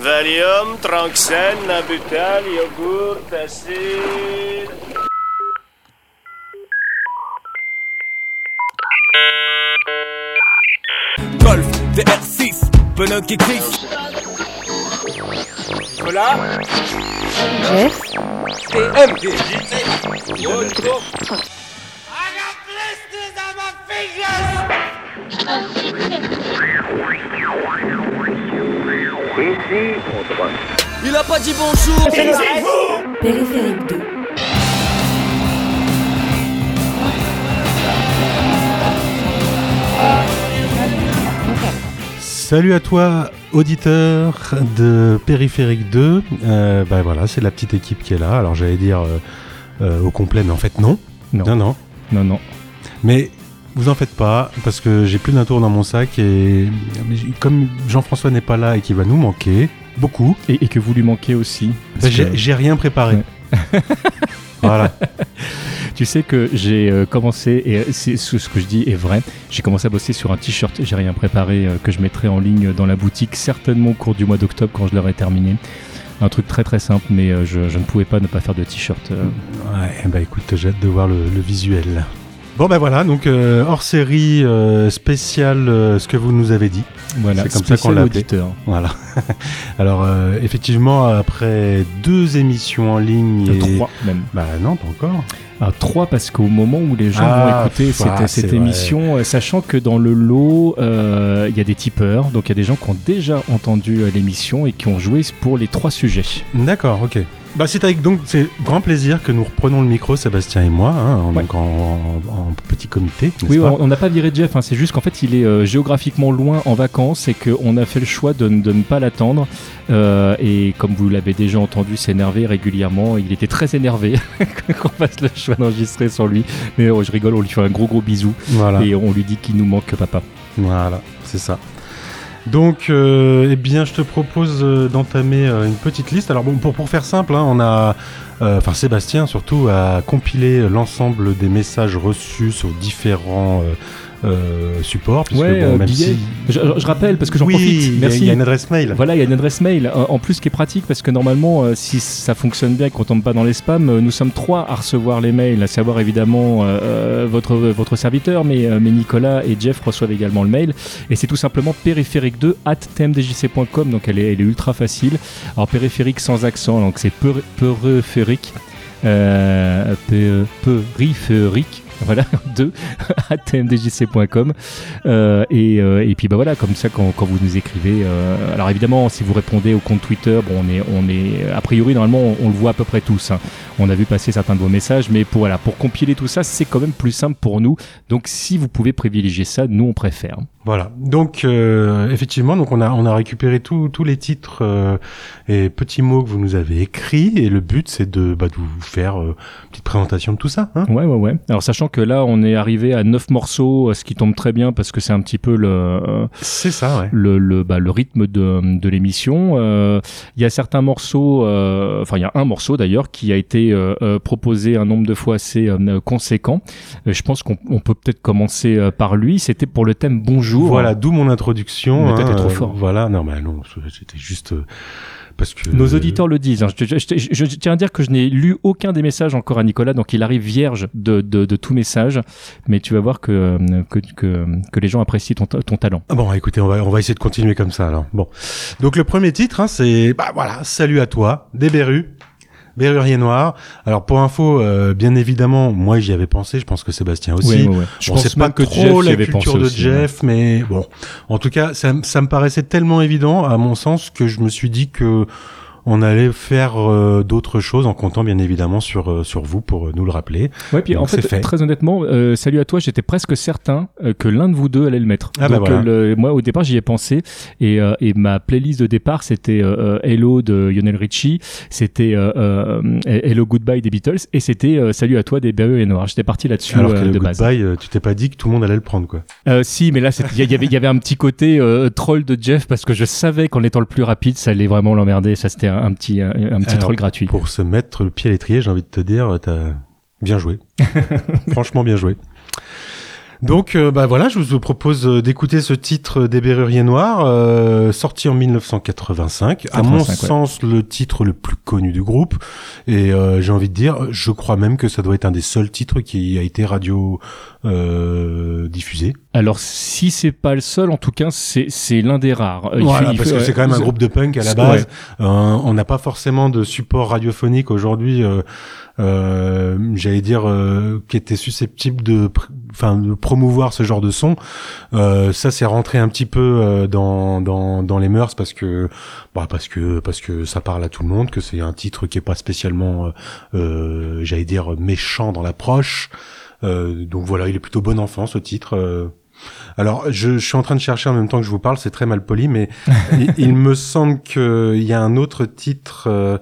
Valium, Tranxène, Nabutal, yogourt, acide. Golf, DR6, pneu qui clique. Voilà. Jeff, Il a pas dit bonjour. Périphérique 2. Salut à toi, auditeur de Périphérique 2. Euh, bah voilà, c'est la petite équipe qui est là. Alors j'allais dire euh, euh, au complet, mais en fait non. Non. Non, non. Non, non. Mais vous en faites pas, parce que j'ai plus d'un tour dans mon sac et comme Jean-François n'est pas là et qu'il va nous manquer beaucoup, Et, et que vous lui manquez aussi. bah, j'ai que rien préparé. voilà. tu sais que j'ai euh, commencé, et c'est ce, que je dis est vrai, j'ai commencé à bosser sur un t-shirt, j'ai rien préparé, euh, que je mettrai en ligne dans la boutique, certainement au cours du mois d'octobre quand je l'aurai terminé. Un truc très très simple, mais euh, je, je ne pouvais pas ne pas faire de t-shirt. Ouais, bah écoute, j'ai hâte de voir le, le visuel. Bon bah voilà, donc euh, hors série euh, spéciale, euh, ce que vous nous avez dit. Voilà, C'est comme ça qu'on l'a auditeur. Voilà. Alors effectivement, après deux émissions en ligne et... Trois même. Bah non, pas encore. Ah, trois parce qu'au moment où les gens Ah, vont écouter pff, ah, cette, vrai. émission, sachant que dans le lot, il y a des tipeurs, donc il y a des gens qui ont déjà entendu l'émission et qui ont joué pour les trois sujets. D'accord, ok. Bah c'est avec donc c'est grand plaisir que nous reprenons le micro, Sébastien et moi, hein, en- Ouais. donc en, en- en petit comité. Oui, pas on n'a pas viré Jeff, hein, c'est juste qu'en fait il est euh, géographiquement loin en vacances et qu'on a fait le choix de, ne pas l'attendre. Euh, et comme vous l'avez déjà entendu s'énerver régulièrement, il était très énervé qu'on fasse le choix d'enregistrer sur lui. Mais oh, je rigole, on lui fait un gros gros bisou Voilà, et on lui dit qu'il nous manque papa. voilà, c'est ça. Donc, euh, eh bien, je te propose euh, d'entamer euh, une petite liste. Alors bon, pour, faire simple, hein, on a, enfin Sébastien surtout, a compilé l'ensemble des messages reçus sur différents euh, supports. puisque, Ouais, bon, euh, même si- Je, je rappelle parce que j'en oui, profite. il y a- Merci. il y a une adresse mail. Voilà, il y a une adresse mail. Euh, En plus, qui est pratique, parce que normalement, si ça fonctionne bien et qu'on tombe pas dans les spams, nous sommes trois à recevoir les mails, à savoir évidemment euh, votre, votre serviteur, mais, mais Nicolas et Jeff reçoivent également le mail. Et c'est tout simplement périphérique2 at tmdjc.com, donc elle est, elle est ultra facile. Alors périphérique sans accent, donc c'est périphérique. Euh, périphérique. Voilà, 2 à tmdjc.com. Euh, et, euh, et puis bah voilà, comme ça quand, quand vous nous écrivez. euh, alors évidemment, si vous répondez au compte Twitter, bon, on est, on est a priori normalement on, on le voit à peu près tous. hein. On a vu passer certains de vos messages, mais pour voilà, pour compiler tout ça, c'est quand même plus simple pour nous. Donc si vous pouvez privilégier ça, nous on préfère. Voilà. Donc euh, effectivement, donc on a on a récupéré tous tous les titres euh, et petits mots que vous nous avez écrits et le but c'est de bah, de vous faire euh, une petite présentation de tout ça. Hein Ouais, ouais, ouais. Alors sachant que là, on est arrivé à 9 morceaux, ce qui tombe très bien parce que c'est un petit peu le c'est ça, ouais. le, le, bah, le rythme de, de l'émission. Il y a certains morceaux, enfin il y a un morceau d'ailleurs qui a été proposé un nombre de fois assez conséquent. Je pense qu'on on peut peut-être commencer par lui. C'était pour le thème Bonjour. Voilà, d'où mon introduction. Mais t'es trop fort. Voilà, non, mais non, c'était juste euh, parce que Nos auditeurs le disent. hein. Je, je- je- je- je tiens à dire que je n'ai lu aucun des messages encore à Nicolas, donc il arrive vierge de, de, de tout message. Mais tu vas voir que, que, que, que les gens apprécient ton, ton talent. Ah Bon, écoutez, on va on va essayer de continuer comme ça alors. Bon, donc le premier titre, hein, c'est bah voilà, salut à toi, des. Berrurier Noir. Alors pour info, euh, bien évidemment, moi j'y avais pensé, je pense que Sébastien aussi. Ouais, ouais, ouais. Je Bon, pense pas que trop Jeff la avait culture pensé de aussi. Jeff, mais bon, en tout cas, ça me paraissait tellement évident, à mon sens, que je me suis dit que on allait faire euh, d'autres choses en comptant bien évidemment sur euh, sur vous pour euh, nous le rappeler. Ouais, puis Donc, en fait, très honnêtement, euh, salut à toi, j'étais presque certain que l'un de vous deux allait le mettre. Ah bah voilà. le- moi, au départ, j'y ai pensé. Et, et ma playlist de départ, c'était Hello de Lionel Richie, c'était Hello Goodbye des Beatles, et c'était Salut à toi des Bereux et Noirs. J'étais parti là-dessus Alors que de base. goodbye, euh, tu t'es pas dit que tout le monde allait le prendre quoi. Si, mais là, il y, avait- il y avait un petit côté troll de Jeff parce que je savais qu'en étant le plus rapide, ça allait vraiment l'emmerder. Ça, c'était un, un petit, un, un petit Alors, troll gratuit. Pour se mettre le pied à l'étrier, j'ai envie de te dire, t'as bien joué. Franchement bien joué. Donc euh, bah voilà, je vous propose euh, d'écouter ce titre des Berruriers Noirs, euh, sorti en 1985. à mon 85, ouais. sens, le titre le plus connu du groupe. Et euh, j'ai envie de dire, je crois même que ça doit être un des seuls titres qui a été radio euh, diffusé. Alors, si c'est pas le seul, en tout cas, c'est c'est l'un des rares. Euh, il Voilà, fait- il parce fait- que c'est quand même un ouais, groupe de punk à la base. ouais. Euh, on n'a pas forcément de support radiophonique aujourd'hui. euh, euh, J'allais dire euh, qui était susceptible de, enfin, de promouvoir ce genre de son. Euh, ça, c'est rentré un petit peu euh, dans, dans dans les mœurs parce que bah, parce que parce que ça parle à tout le monde, que c'est un titre qui est pas spécialement, euh, euh, j'allais dire méchant dans l'approche. Euh, donc voilà, il est plutôt bon enfant ce titre. euh. Alors, je, je suis en train de chercher en même temps que je vous parle, c'est très mal poli, mais il, il me semble qu'il y a un autre titre euh,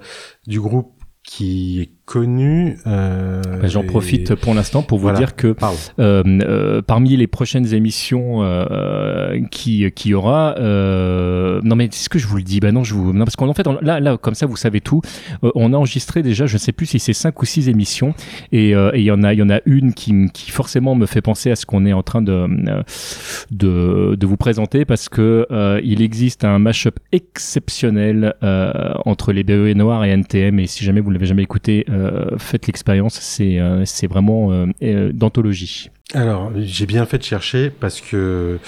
du groupe qui est connu. euh, Bah, J'en et- profite pour l'instant pour vous Voilà. dire que euh, euh, parmi les prochaines émissions euh, qui qui y aura, euh, non mais est-ce que je vous le dis Bah non, je vous non parce qu'en fait on- là là comme ça vous savez tout. On a enregistré déjà, je ne sais plus si c'est cinq ou six émissions et il y en a il y en a une qui qui forcément me fait penser à ce qu'on est en train de de de vous présenter parce que il existe un mashup exceptionnel euh, entre les BE Noirs et NTM et si jamais vous ne l'avez jamais écouté, faites l'expérience. C'est euh, c'est vraiment euh, euh, d'anthologie. Alors, j'ai bien fait de chercher parce que,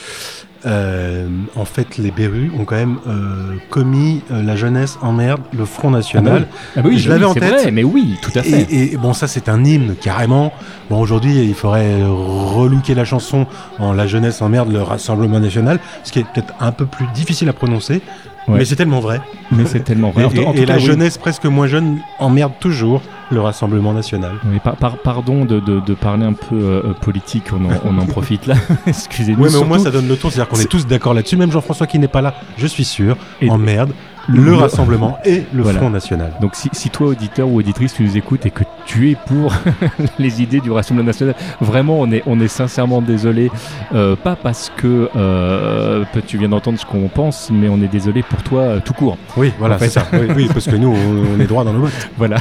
euh, en fait, les Berus ont quand même euh, commis euh, la jeunesse en merde, le Front National. Ah bah oui, Je l'avais en c'est tête. vrai, mais oui, tout à fait. Et, et bon, ça c'est un hymne carrément. Bon, aujourd'hui, il faudrait relooker la chanson en La jeunesse en merde, le Rassemblement national, ce qui est peut-être un peu plus difficile à prononcer, Ouais. mais c'est tellement vrai. Mais c'est tellement vrai. Et, en cas, la oui. jeunesse presque moins jeune emmerde toujours le Rassemblement national. Oui, par- par- pardon de, de, de parler un peu euh, politique, on en, on en profite là. Excusez-nous. Oui, mais au moins ça donne le ton, c'est-à-dire qu'on est tous d'accord là-dessus. Même Jean-François qui n'est pas là, je suis sûr, Et- emmerde le- le Rassemblement et le Voilà. Front national. Donc si, si toi auditeur ou auditrice tu nous écoutes et que tu es pour les idées du Rassemblement national, vraiment on est on est sincèrement désolé, euh, pas parce que euh, tu viens d'entendre ce qu'on pense, mais on est désolé pour toi euh, tout court. Oui, voilà, En fait- c'est ça. Oui, oui, parce que nous, on, on est droit dans nos bottes. Voilà.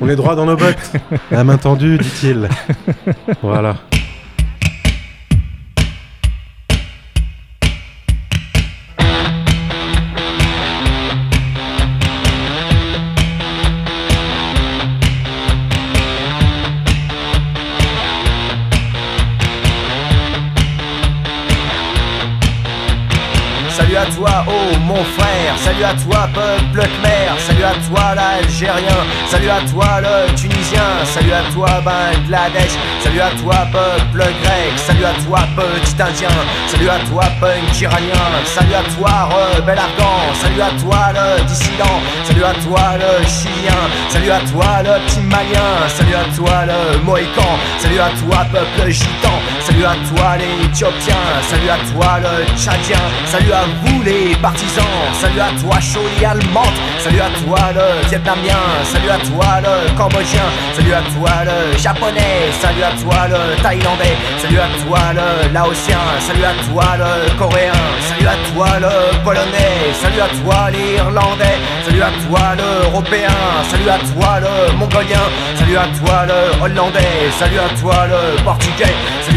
On est droit dans nos bottes. La main tendue, dit-il. Voilà. Salut à toi, peuple khmer, salut à toi, l'Algérien, salut à toi, le Tunisien, salut à toi, Bangladesh, salut à toi, peuple grec, salut à toi, petit Indien, salut à toi, punk iranien, salut à toi, rebelle afghan, salut à toi, le dissident, salut à toi, le chilien, salut à toi, le petit malien, salut à toi, le mohican, salut à toi, peuple gitan, salut à toi, les éthiopiens, salut à toi, le tchadien, salut à vous, les partisans, salut à toi, Choli allemande, salut à toi, le vietnamien, salut à toi, le cambodgien, salut à toi, le japonais, salut à toi, le thaïlandais, salut à toi, le laotien, salut à toi, le coréen, salut à toi, le polonais, salut à toi, l'irlandais, salut à toi, l'européen, salut à toi, le mongolien, salut à toi, le hollandais, salut à toi, le portugais,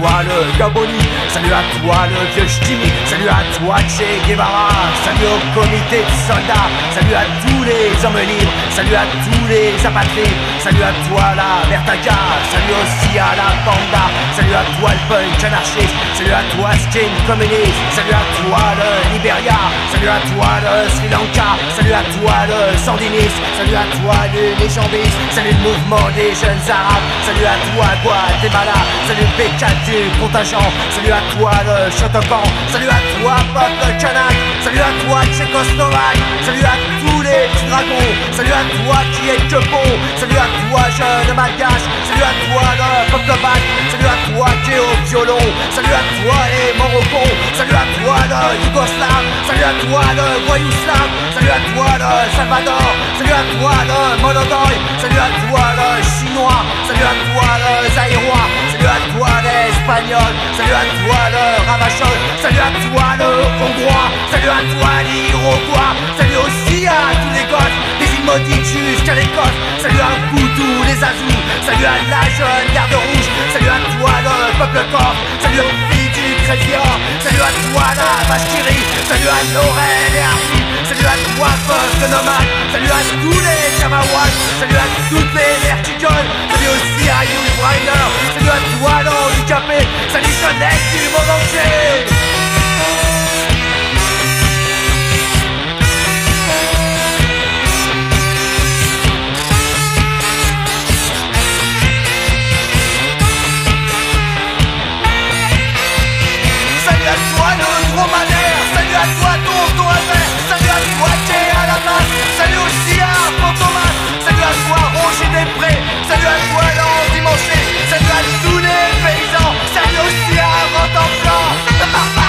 le Gaboni, salut à toi, le vieux salut à toi, Che Guevara, salut au comité de soldats, salut à tous les hommes libres, salut à tous les apatrides, salut à toi, la Vertaga, salut aussi à la Panda, salut à toi, le punk anarchiste, salut à toi, skin communiste, salut à toi, le Liberia, salut à toi, le Sri Lanka, salut à toi, le sandiniste, salut à toi, le légambiste, salut le mouvement des jeunes arabes, salut à toi, Guatemala, salut le P4 du contingent, salut à toi, le Shotokan, salut à toi, peuple kanak, salut à toi Tchécoslovaque Salut à tous les petits dragons Salut à toi qui est que bon Salut à toi jeune malgache Salut à toi le peuple bac Salut à toi qui est au violon Salut à toi les Morocco Salut à toi le Yougoslave Salut à toi le voyou slave Salut à toi le Salvador Salut à toi le Monodoy Salut à toi le Chinois Salut à toi le Zaïrois Salut à toi l'Espagnol Salut à toi le Ravachol. Salut à toi le Hongrois. Salut à toi l'Iroquois. Salut aussi à tous les gosses. Des maudites jusqu'à l'Écosse Salut à vous tous les Azous. Salut à la jeune garde rouge. Salut à toi le peuple corse. Salut aux filles du Crédit Salut à toi la rit. Salut à Laurel et Arthur Salut à toi peuple nomade. Salut à tous les Kamawats Salut à toutes les verticoles Salut aussi à Hugh Briner Salut à toi l'handicapé Salut jeunesse du monde entier Salut aussi à Fantomas Salut à toi Roger Després. Salut à toi l'endimanché Salut à tous les paysans. Salut aussi à Rantanplan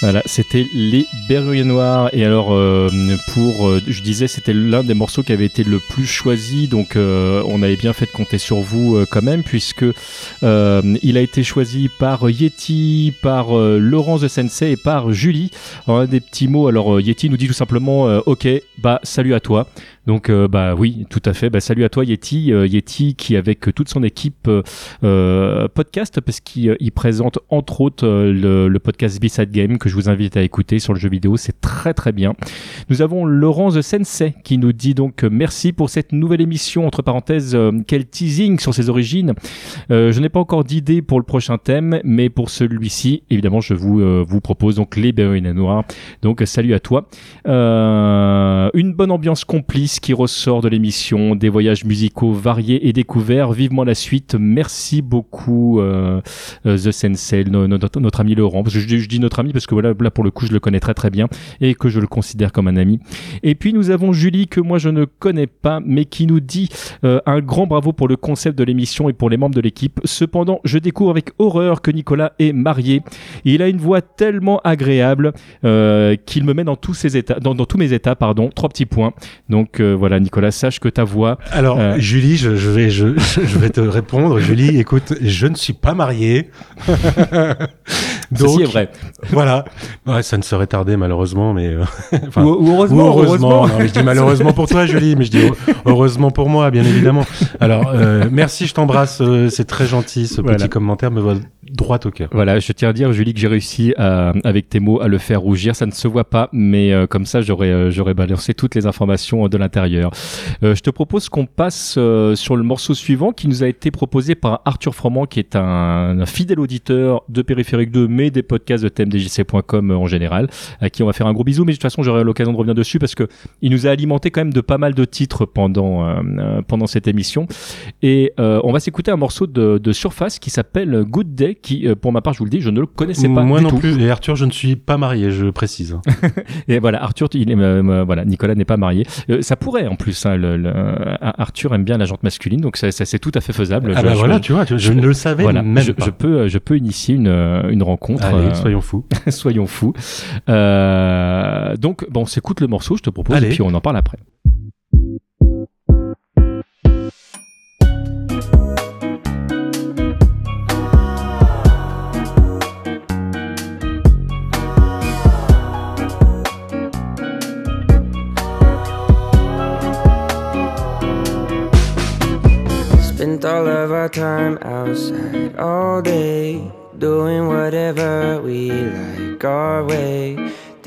Voilà, c'était les Berruyers Noirs. Et alors, euh, pour, euh, je disais, c'était l'un des morceaux qui avait été le plus choisi. Donc, euh, on avait bien fait de compter sur vous euh, quand même, puisque euh, il a été choisi par Yeti, par euh, Laurence de Sensei et par Julie. Alors, un des petits mots. Alors, Yeti nous dit tout simplement, ok, bah salut à toi. Donc, bah oui, tout à fait. Bah, salut à toi, Yeti. Yeti qui, avec toute son équipe podcast, parce qu'il il présente entre autres le, le podcast B-Side Game que je vous invite à écouter sur le jeu vidéo. C'est très très bien. Nous avons Laurence de Sensei qui nous dit donc euh, merci pour cette nouvelle émission. Entre parenthèses, euh, quel teasing sur ses origines. Euh, je n'ai pas encore d'idée pour le prochain thème, mais pour celui-ci, évidemment, je vous, propose donc les Berliner Noirs. Donc, salut à toi. Une bonne ambiance complice qui ressort de l'émission, des voyages musicaux variés et découverts. Vivement la suite. Merci beaucoup, The Sensei, no- notre, ami Laurent. Je, je dis notre ami parce que voilà, là pour le coup, je le connais très très bien et que je le considère comme un ami. Et puis nous avons Julie que moi je ne connais pas, mais qui nous dit euh, un grand bravo pour le concept de l'émission et pour les membres de l'équipe. Cependant, je découvre avec horreur que Nicolas est marié. Il a une voix tellement agréable euh, qu'il me met dans tous ses états, dans, dans tous mes états, pardon. Trois petits points. Donc euh, voilà, Nicolas, sache que ta voix. Alors. Julie, je, je vais, je, je vais te répondre. Julie, écoute, je ne suis pas marié. Ceci est vrai. Voilà. Ouais, ça ne serait tardé malheureusement, mais euh, enfin, Ou- ou heureusement, ou heureusement. Non, mais je dis malheureusement pour toi, Julie, mais je dis heu- heureusement pour moi, bien évidemment. Alors, euh, merci, je t'embrasse. euh, c'est très gentil. Ce Voilà. petit commentaire me va droit au cœur. Voilà, je tiens à dire, Julie, que j'ai réussi à, avec tes mots à le faire rougir. Ça ne se voit pas, mais euh, comme ça, j'aurais euh, j'aurais balancé toutes les informations de l'intérieur. Euh, je te propose qu'on passe euh, sur le morceau suivant qui nous a été proposé par Arthur Froment, qui est un, un fidèle auditeur de Périphérique 2, mais des podcasts de thèmedjc.com en général, à qui on va faire un gros bisou. Mais de toute façon, j'aurai l'occasion de revenir dessus parce que il nous a alimenté quand même de pas mal de titres pendant euh, euh, pendant cette émission. Et euh, on va s'écouter un morceau de, de Surface qui s'appelle Good Day, qui, euh, pour ma part, je vous le dis, je ne le connaissais pas Moi du non tout. plus. Et Arthur, je ne suis pas marié, je précise. Et voilà, Arthur, il est, euh, euh, voilà, Nicolas n'est pas marié. Euh, ça pourrait en plus. Hein, le, le- euh, Arthur aime bien la jante masculine, donc ça, ça, c'est tout à fait faisable. ah Je- bah je- voilà, tu vois, tu- je ne le savais voilà, même je, pas. je peux, euh, je peux initier une, euh, une rencontre. Allez, euh, soyons fous. soyons fous. Euh, donc, bon, on s'écoute le morceau, je te propose, Allez. et puis on en parle après.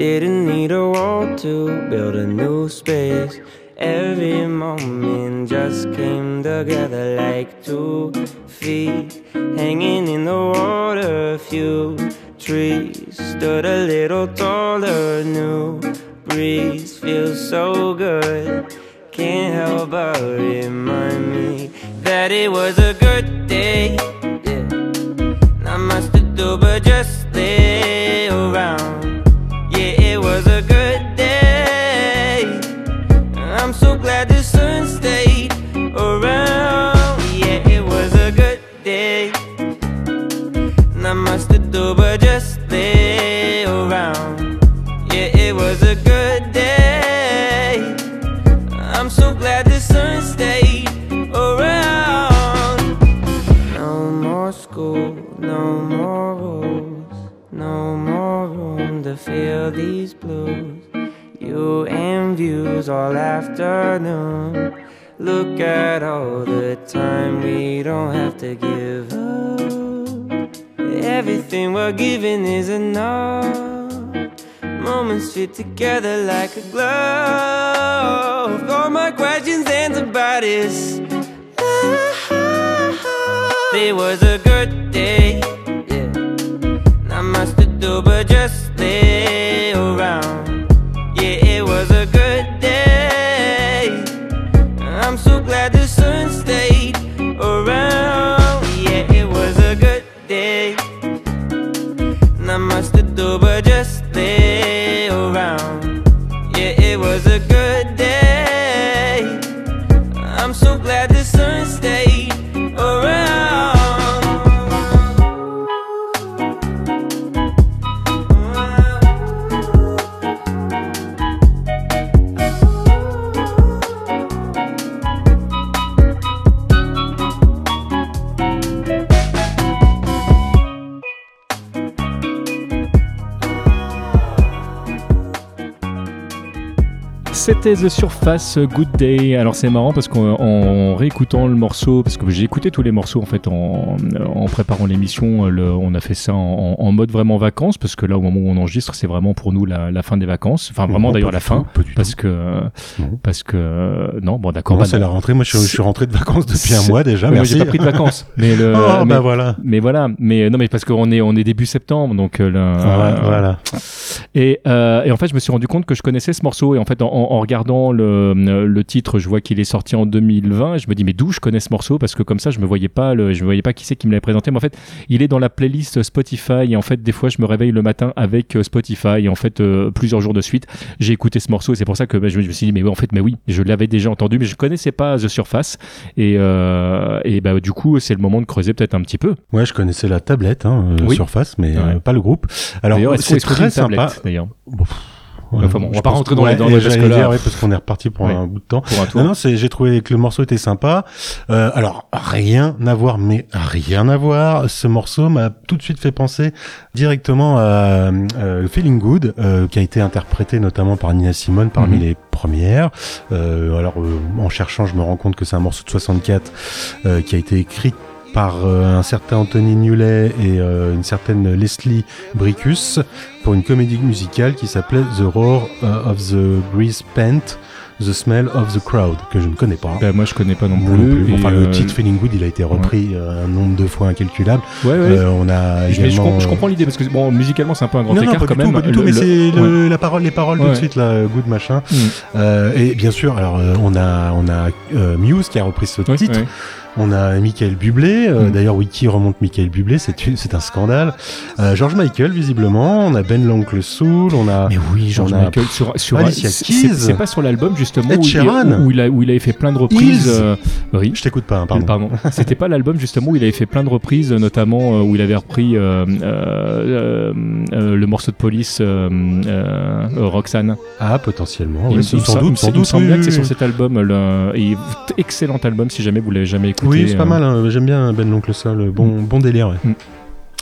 Didn't need a wall to build a new space. Every moment just came together like two feet hanging in the water. Few trees stood a little taller. New breeze feels so good. Can't help but remind me that it was a good day. Yeah. Not much to do but just feel these blues. You and views all afternoon. Look at all the time we don't have to give up. Everything we're giving is enough. Moments fit together like a glove. All my questions answered by this. It was a good day. But just lay around. C'était The Surface Good Day. Alors c'est marrant parce qu'en en réécoutant le morceau, parce que j'ai écouté tous les morceaux en fait en, en préparant l'émission, on a fait ça en, en mode vraiment vacances parce que là au moment où on enregistre, c'est vraiment pour nous la, la fin des vacances. Enfin vraiment d'ailleurs la fin parce que Non. parce que non bon d'accord. Moi, bah, c'est la rentrée. Moi, je, je suis rentré de vacances depuis un mois déjà. mais Merci. j'ai pas pris de vacances. Mais le Oh, mais, bah voilà. mais voilà, mais non mais parce qu'on est on est début septembre donc euh, le- Voilà, voilà. et, euh, et en fait, je me suis rendu compte que je connaissais ce morceau. Et en fait, en, en regardant le, le titre, je vois qu'il est sorti en 2020. Et je me dis, mais d'où je connais ce morceau? Parce que comme ça, je me voyais pas, le, je me voyais pas qui c'est qui me l'avait présenté. Mais en fait, il est dans la playlist Spotify. Et en fait, des fois, je me réveille le matin avec euh, Spotify. Et en fait, euh, plusieurs jours de suite, j'ai écouté ce morceau. Et c'est pour ça que bah, je, me- suis dit, mais en fait, mais oui, je l'avais déjà entendu, mais je connaissais pas The Surface. Et, euh, et bah, du coup, c'est le moment de creuser peut-être un petit peu. Ouais, je connaissais la tablette, hein, Oui. Surface, mais euh, pas le groupe. Alors, c'est très sympa. D'ailleurs, Bon, ouais, Enfin bon, on je va pas rentrer dans les- ouais, dans les- j'allais que là- dire, ouais, parce qu'on est reparti pour un bout de temps. pour un tour. Non, non, c'est, j'ai trouvé que le morceau était sympa. Euh, alors, rien à voir, mais rien à voir. Ce morceau m'a tout de suite fait penser directement à euh, Feeling Good, euh, qui a été interprété notamment par Nina Simone parmi Mhm. les premières. Euh, alors, euh, en cherchant, je me rends compte que c'est un morceau de 64 euh, qui a été écrit par euh, un certain Anthony Newley et euh, une certaine Leslie Bricus pour une comédie musicale qui s'appelait The Roar euh, of the Grease Pant, The Smell of the Crowd, que je ne connais pas. Bah, moi, je connais pas non plus. non plus. Enfin, euh, le titre Feeling Good, il a été repris euh, un nombre de fois incalculable. Ouais, ouais. Euh, on a Je- mais je, également. com- je comprends l'idée parce que bon, musicalement c'est un peu un grand non, non, écart pas quand du même. tout, pas du tout, mais c'est le- la parole, les paroles tout de suite, là, good machin. Mm. Euh, et bien sûr, alors euh, on a on a euh, Muse qui a repris ce titre. On a Michael Bublé. euh, Mm. D'ailleurs, Wiki remonte Michael Bublé, c'est un scandale. Euh, George Michael, visiblement. On a Ben l'oncle Soul. On a Mais oui, George Michael sur sur Alicia Keys. c'est pas sur l'album justement où il, Sheeran. où il a où il avait fait plein de reprises. Euh, oui. Je t'écoute pas, hein, pardon. Pardon. C'était pas l'album justement où il avait fait plein de reprises, notamment où il avait repris le morceau de police Roxane. Ah, potentiellement. Oui, sans il sans doute, sans il me doute. semble oui, bien que c'est sur cet album. le- et excellent album si jamais vous l'avez jamais écouté. Oui, c'est pas euh, mal. hein. J'aime bien Ben l'oncle Soul. Bon, bon délire. ouais. Mm.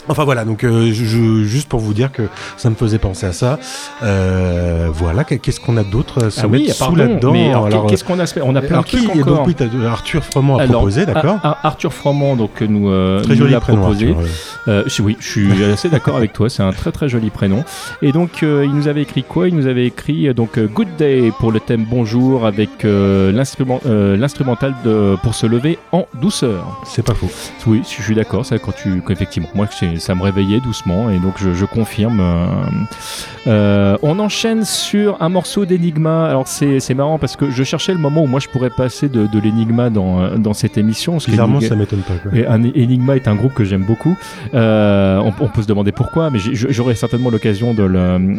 Enfin voilà, donc euh, je, juste pour vous dire que ça me faisait penser à ça. Euh, voilà, qu'est-ce qu'on a d'autre à se Ah oui, sous là-dedans alors, qu'est-ce qu'on a On a plein de trucs qui encore. Donc oui, Arthur Froment a Alors, proposé, d'accord Arthur Froment donc euh, nous, euh, Très nous joli l'a prénom, proposé. Arthur. ouais. Euh, je- oui, je suis assez d'accord avec toi. C'est un très très joli prénom. Et donc euh, il nous avait écrit quoi? Il nous avait écrit euh, donc euh, Good Day pour le thème Bonjour avec euh, l'instrument- euh, l'instrumental de pour se lever en douceur. C'est pas faux. Oui, je suis d'accord. Ça quand tu qu'effectivement moi c'est ça me réveillait doucement, et donc je, je confirme. euh, euh, on enchaîne sur un morceau d'Enigma. Alors c'est c'est marrant parce que je cherchais le moment où moi je pourrais passer de, de l'Enigma dans, euh, dans cette émission. Bizarrement, ça m'étonne pas. Quoi. et un- Enigma est un groupe que j'aime beaucoup. Euh, on, on peut se demander pourquoi, mais j'aurai certainement l'occasion de le,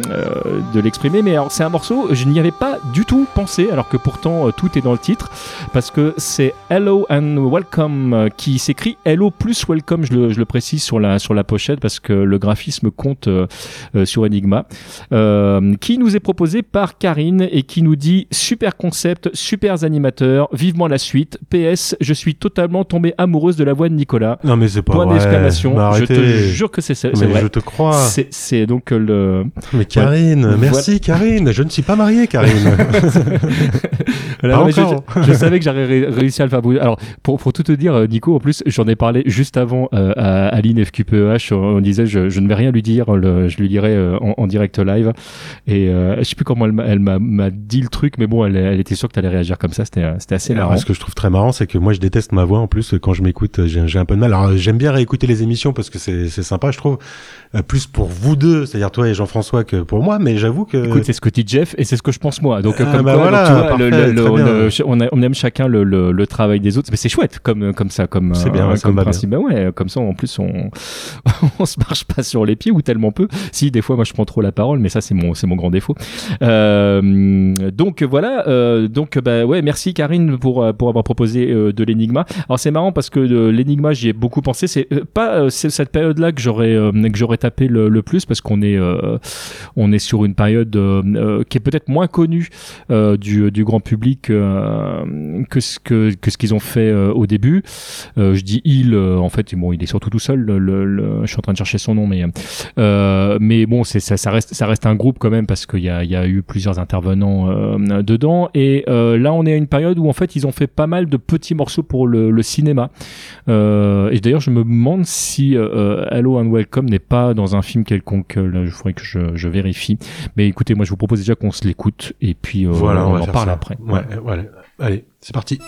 de l'exprimer. Mais alors, c'est un morceau, je n'y avais pas du tout pensé, alors que pourtant tout est dans le titre, parce que c'est Hello and Welcome qui s'écrit Hello plus Welcome, je le, je le précise sur la, sur la pochette, parce que le graphisme compte euh, euh, sur Enigma, euh, qui nous est proposé par Karine et qui nous dit super concept, super animateur, vivement la suite. PS, je suis totalement tombée amoureuse de la voix de Nicolas. Non, mais c'est pas Point d'exclamation. Mais Je te jure que c'est vrai. je te crois. C'est- donc le. Mais Karine, merci Karine. Je ne suis pas marié, Karine. Non, mais je, savais que j'aurais ré- réussi à le faire. Alors, pour, pour tout te dire, Nico, en plus, j'en ai parlé juste avant euh, à Aline On, on disait, je, je ne vais rien lui dire, le- je lui dirai euh, en, en direct live. Et euh, je sais plus comment elle m'a- dit le truc, mais bon, elle, elle était sûre que tu allais réagir comme ça. C'était euh, assez Alors, marrant. ce que je trouve très marrant, c'est que moi, je déteste ma voix. En plus, quand je m'écoute, j'ai un peu de mal. Alors, j'aime bien réécouter les émissions parce que c'est sympa, je trouve. Plus pour vous deux, c'est-à-dire toi et Jean-François, que pour moi. Mais j'avoue que. Écoute, c'est ce que dit Jeff et c'est ce que je pense moi. Donc, Ah, comme bah quoi, voilà, donc, tu vois, parfait, le- le- très on, bien. on a- on aime chacun le, travail des autres. Mais c'est chouette comme, comme ça, comme, C'est bien, euh, ça comme principe. Bah ouais, comme ça, en plus, on, on se marche pas sur les pieds ou tellement peu. Si, des fois, moi, je prends trop la parole, mais ça, c'est mon, c'est mon grand défaut. Euh, donc, voilà. euh, donc, bah ouais, merci Karine pour, euh, pour avoir proposé de l'énigma. Alors, c'est marrant parce que l'énigma, j'y ai beaucoup pensé. C'est pas cette période-là que j'aurais que j'aurais tapé le, plus parce qu'on est on est sur une période qui est peut-être moins connue du, grand public que ce que, que ce qu'ils ont fait au début. Je dis il, en fait, bon, il est surtout tout seul. Je suis en train de chercher son nom, mais euh, mais bon, c'est ça, ça reste ça reste un groupe quand même parce qu'il y a, il y a eu plusieurs intervenants euh, dedans. Et euh, là, on est à une période où en fait, ils ont fait pas mal de petits morceaux pour le, le cinéma. Euh, et d'ailleurs, je me demande si euh, Hello and Welcome n'est pas dans un film quelconque. Euh, Là, il faudrait que je, je vérifie. Mais écoutez, moi, je vous propose déjà qu'on se l'écoute et puis euh, Voilà, on, en parle ça. après. Ouais. Allez, c'est parti.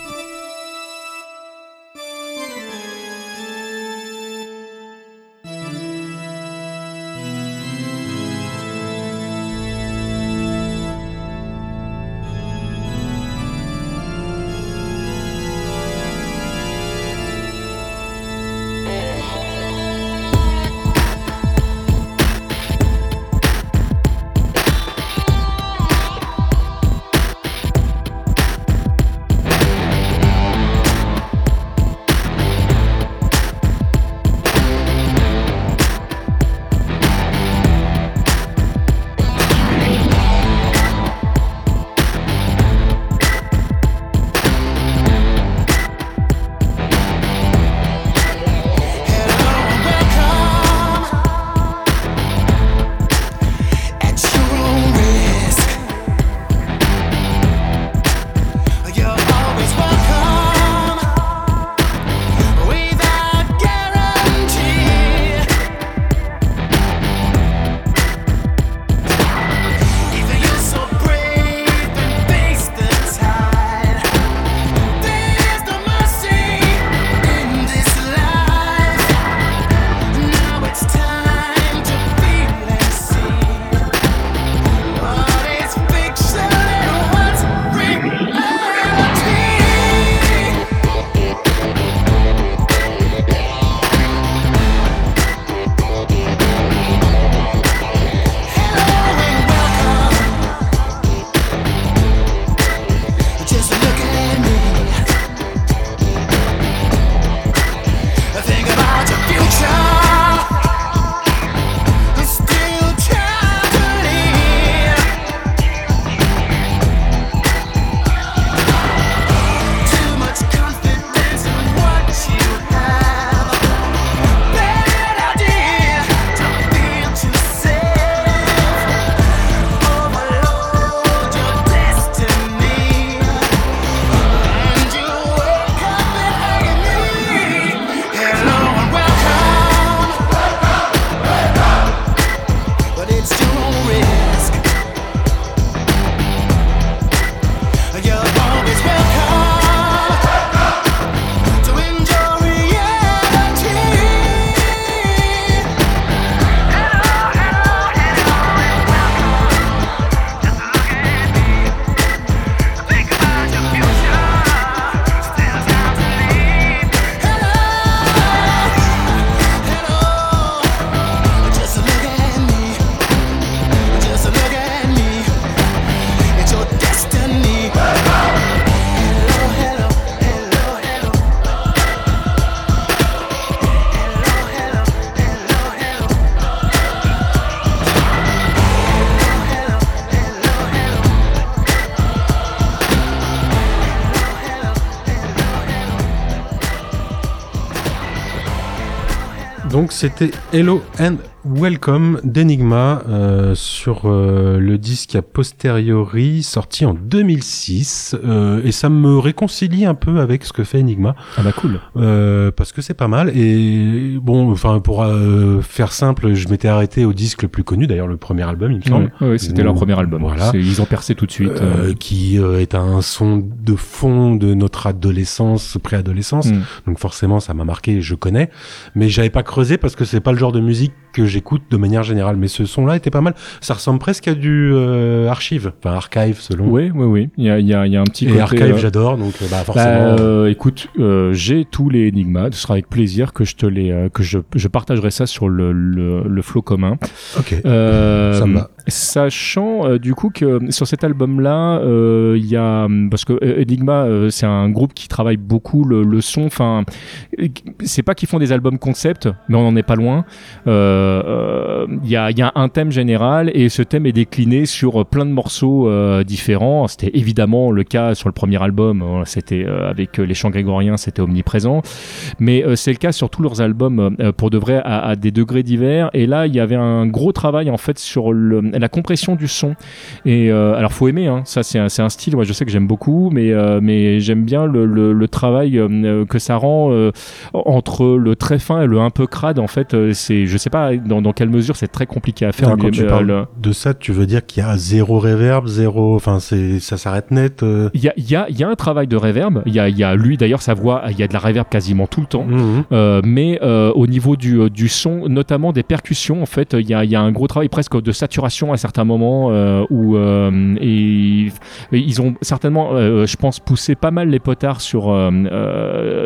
Donc c'était Hello and Welcome d'Enigma euh, sur euh, le disque a posteriori sorti en 2006 euh, et ça me réconcilie un peu avec ce que fait Enigma Ah bah cool. euh, parce que c'est pas mal et bon enfin pour euh, faire simple je m'étais arrêté au disque le plus connu d'ailleurs le premier album il me semble ouais, c'était leur premier album. voilà. Ils ont percé tout de suite. euh, qui est un son de fond de notre adolescence, préadolescence. mm. Donc forcément, ça m'a marqué, je connais. Mais j'avais pas creusé parce que c'est pas le genre de musique que j'écoute de manière générale. Mais ce son-là était pas mal. Ça ressemble presque à du euh, archive, enfin archive selon. Oui, oui, oui. Il y a, y a- y a un petit Et côté. archive, euh, j'adore. Donc euh, bah bah, forcément. euh, écoute, j'ai tous les Enigma. Ce sera avec plaisir que je te les, que je, je partagerai ça sur le, le, le flow commun. ok. Ça me va. Sachant euh, du coup que sur cet album-là, euh, il y a parce que euh, Enigma, euh, c'est un groupe qui travaille beaucoup le, son. Enfin, euh, c'est pas qu'ils font des albums concept, mais on n'en est pas loin. Euh, euh, Il y, a, y a un thème général et ce thème est décliné sur plein de morceaux euh, différents. C'était évidemment le cas sur le premier album. euh, C'était euh, avec les chants grégoriens, c'était omniprésent. Mais euh, c'est le cas sur tous leurs albums euh, pour de vrai à, à des degrés divers. Et là, il y avait un gros travail en fait sur le, la compression du son. Et euh, alors, faut aimer, hein, ça c'est un, un style. Moi, je sais que j'aime beaucoup, mais euh, mais j'aime bien le, le, le travail euh, que ça rend euh, entre le très fin et le un peu crade. En fait, c'est, je sais pas dans, dans quelle mesure c'est très compliqué à faire. Quand tu parles le- de ça, tu veux dire qu'il y a zéro reverb, zéro. Enfin, ça s'arrête net. il y a, y, a, y a un travail de reverb. Il y a, y a lui d'ailleurs sa voix. Il y a de la reverb quasiment tout le temps. Mhm. Euh, mais au niveau du, du son, notamment des percussions, en fait, il y a, il y a un gros travail presque de saturation à certains moments euh, où euh, et, et ils ont certainement, euh, je pense, poussé pas mal les potards sur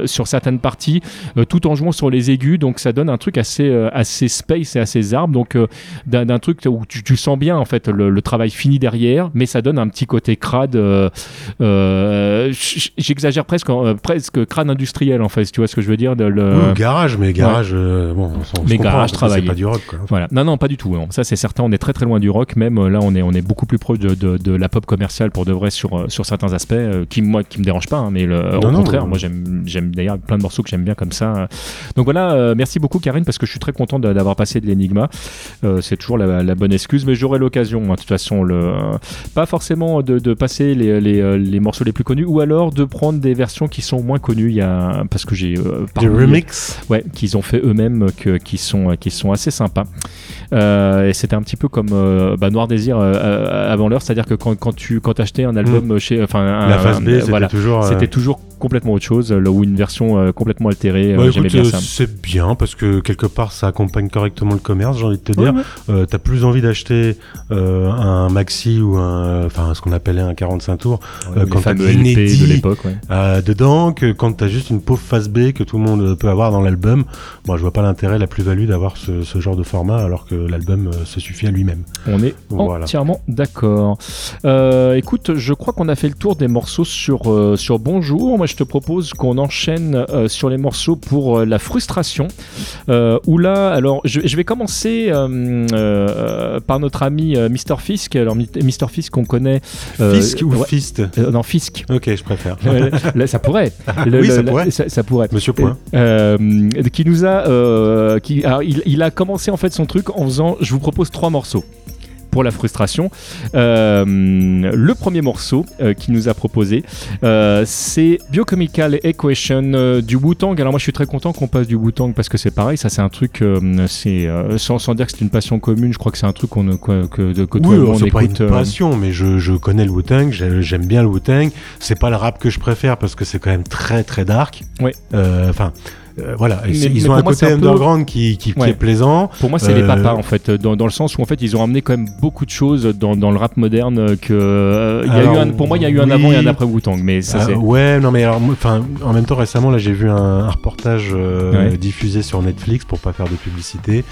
sur certaines parties, tout en jouant sur les aigus. Donc ça donne un truc assez assez space et assez zarbe. Donc d'un truc où tu, tu sens bien en fait le, le travail fini derrière, mais ça donne un petit côté crade. J'exagère presque, presque crade industriel en fait. Si tu vois ce que je veux dire de le... Ou garage, mais garage, bon, on, Mais garage travaillé. pas du rock, quoi. Voilà. Non, non, pas du tout. non. Ça, c'est certain. On est très, très loin du rock. Même euh, là, on est, on est beaucoup plus proche de, de, de la pop commerciale pour de vrai sur, euh, sur certains aspects, euh, qui moi, qui me dérange pas. hein, mais le, au Non, non, contraire, non. moi, j'aime, j'aime d'ailleurs plein de morceaux que j'aime bien comme ça. Donc voilà. merci beaucoup, Karine, parce que je suis très content d'avoir passé de l'énigma. Euh, c'est toujours la, la bonne excuse, mais j'aurai l'occasion. hein, de toute façon, le, pas forcément de, de passer les, les, les morceaux les plus connus, ou alors de prendre des versions qui sont moins connues. Il y a parce que j'ai euh, Des remix. ouais, qu'ils ont fait eux-mêmes, que, qui sont, qui sont assez sympas. Euh, et c'était un petit peu comme euh, bah, Noir Désir euh, euh, avant l'heure, c'est-à-dire que quand, quand tu quand achetais un album chez, enfin, La phase B, c'était voilà, toujours. euh, c'était toujours complètement autre chose, là où une version euh, complètement altérée. Bah, euh, écoute, J'aimais bien euh, ça. c'est bien parce que quelque part ça accompagne correctement le commerce, j'ai envie de te Ouais, dire. ouais. Euh, T'as plus envie d'acheter euh, un maxi ou un, enfin ce qu'on appelait un 45 tours euh, les quand t'as de l'époque. Ouais. euh, dedans que quand t'as juste une pauvre face B que tout le monde peut avoir dans l'album. Moi, je vois pas l'intérêt, la plus-value d'avoir ce, ce genre de format alors que l'album euh, se suffit à lui-même. On est Voilà. entièrement d'accord. Euh, écoute, je crois qu'on a fait le tour des morceaux sur, euh, sur Bonjour. Moi, je te propose qu'on enchaîne euh, sur les morceaux pour la frustration. Où là, alors, je, je vais commencer par notre ami Mr. Fisk. Alors, Mi- Mr. Fisk, qu'on connaît. Fisk ou ouais, Fist? Non, Fisk. Ok, je préfère. Là, ça pourrait. Le- Oui, le- ça la- pourrait. ça- ça pourrait. Monsieur Point. Qui nous a, qui, alors, il, il a commencé en fait son truc en faisant, je vous propose trois morceaux pour la frustration. Euh, le premier morceau euh, qu'il nous a proposé, euh, c'est Biochemical Equation du Wu-Tang. Alors moi je suis très content qu'on passe du Wu-Tang parce que c'est pareil, ça c'est un truc, c'est sans, sans dire que c'est une passion commune, je crois que c'est un truc qu'on que, que, que tout Oui, le monde c'est pas une écoute. passion, mais je, je connais le Wu-Tang, j'ai- j'aime bien le Wu-Tang. C'est pas le rap que je préfère parce que c'est quand même très très dark. Ouais. Euh, Enfin, euh, voilà. Et Mais- ils ont un côté un peu- underground qui, qui, qui Ouais. est plaisant. Pour moi, c'est les Euh, papas en fait, dans, dans le sens où en fait ils ont amené quand même beaucoup de choses dans, dans le rap moderne. Que euh, il y a Alors, eu un, pour moi, il y a eu un avant et un après Wu-Tang, mais ça Ah, c'est. ouais, non mais alors, moi, enfin, en même temps récemment là j'ai vu un, un reportage euh, Ouais. diffusé sur Netflix pour pas faire de publicité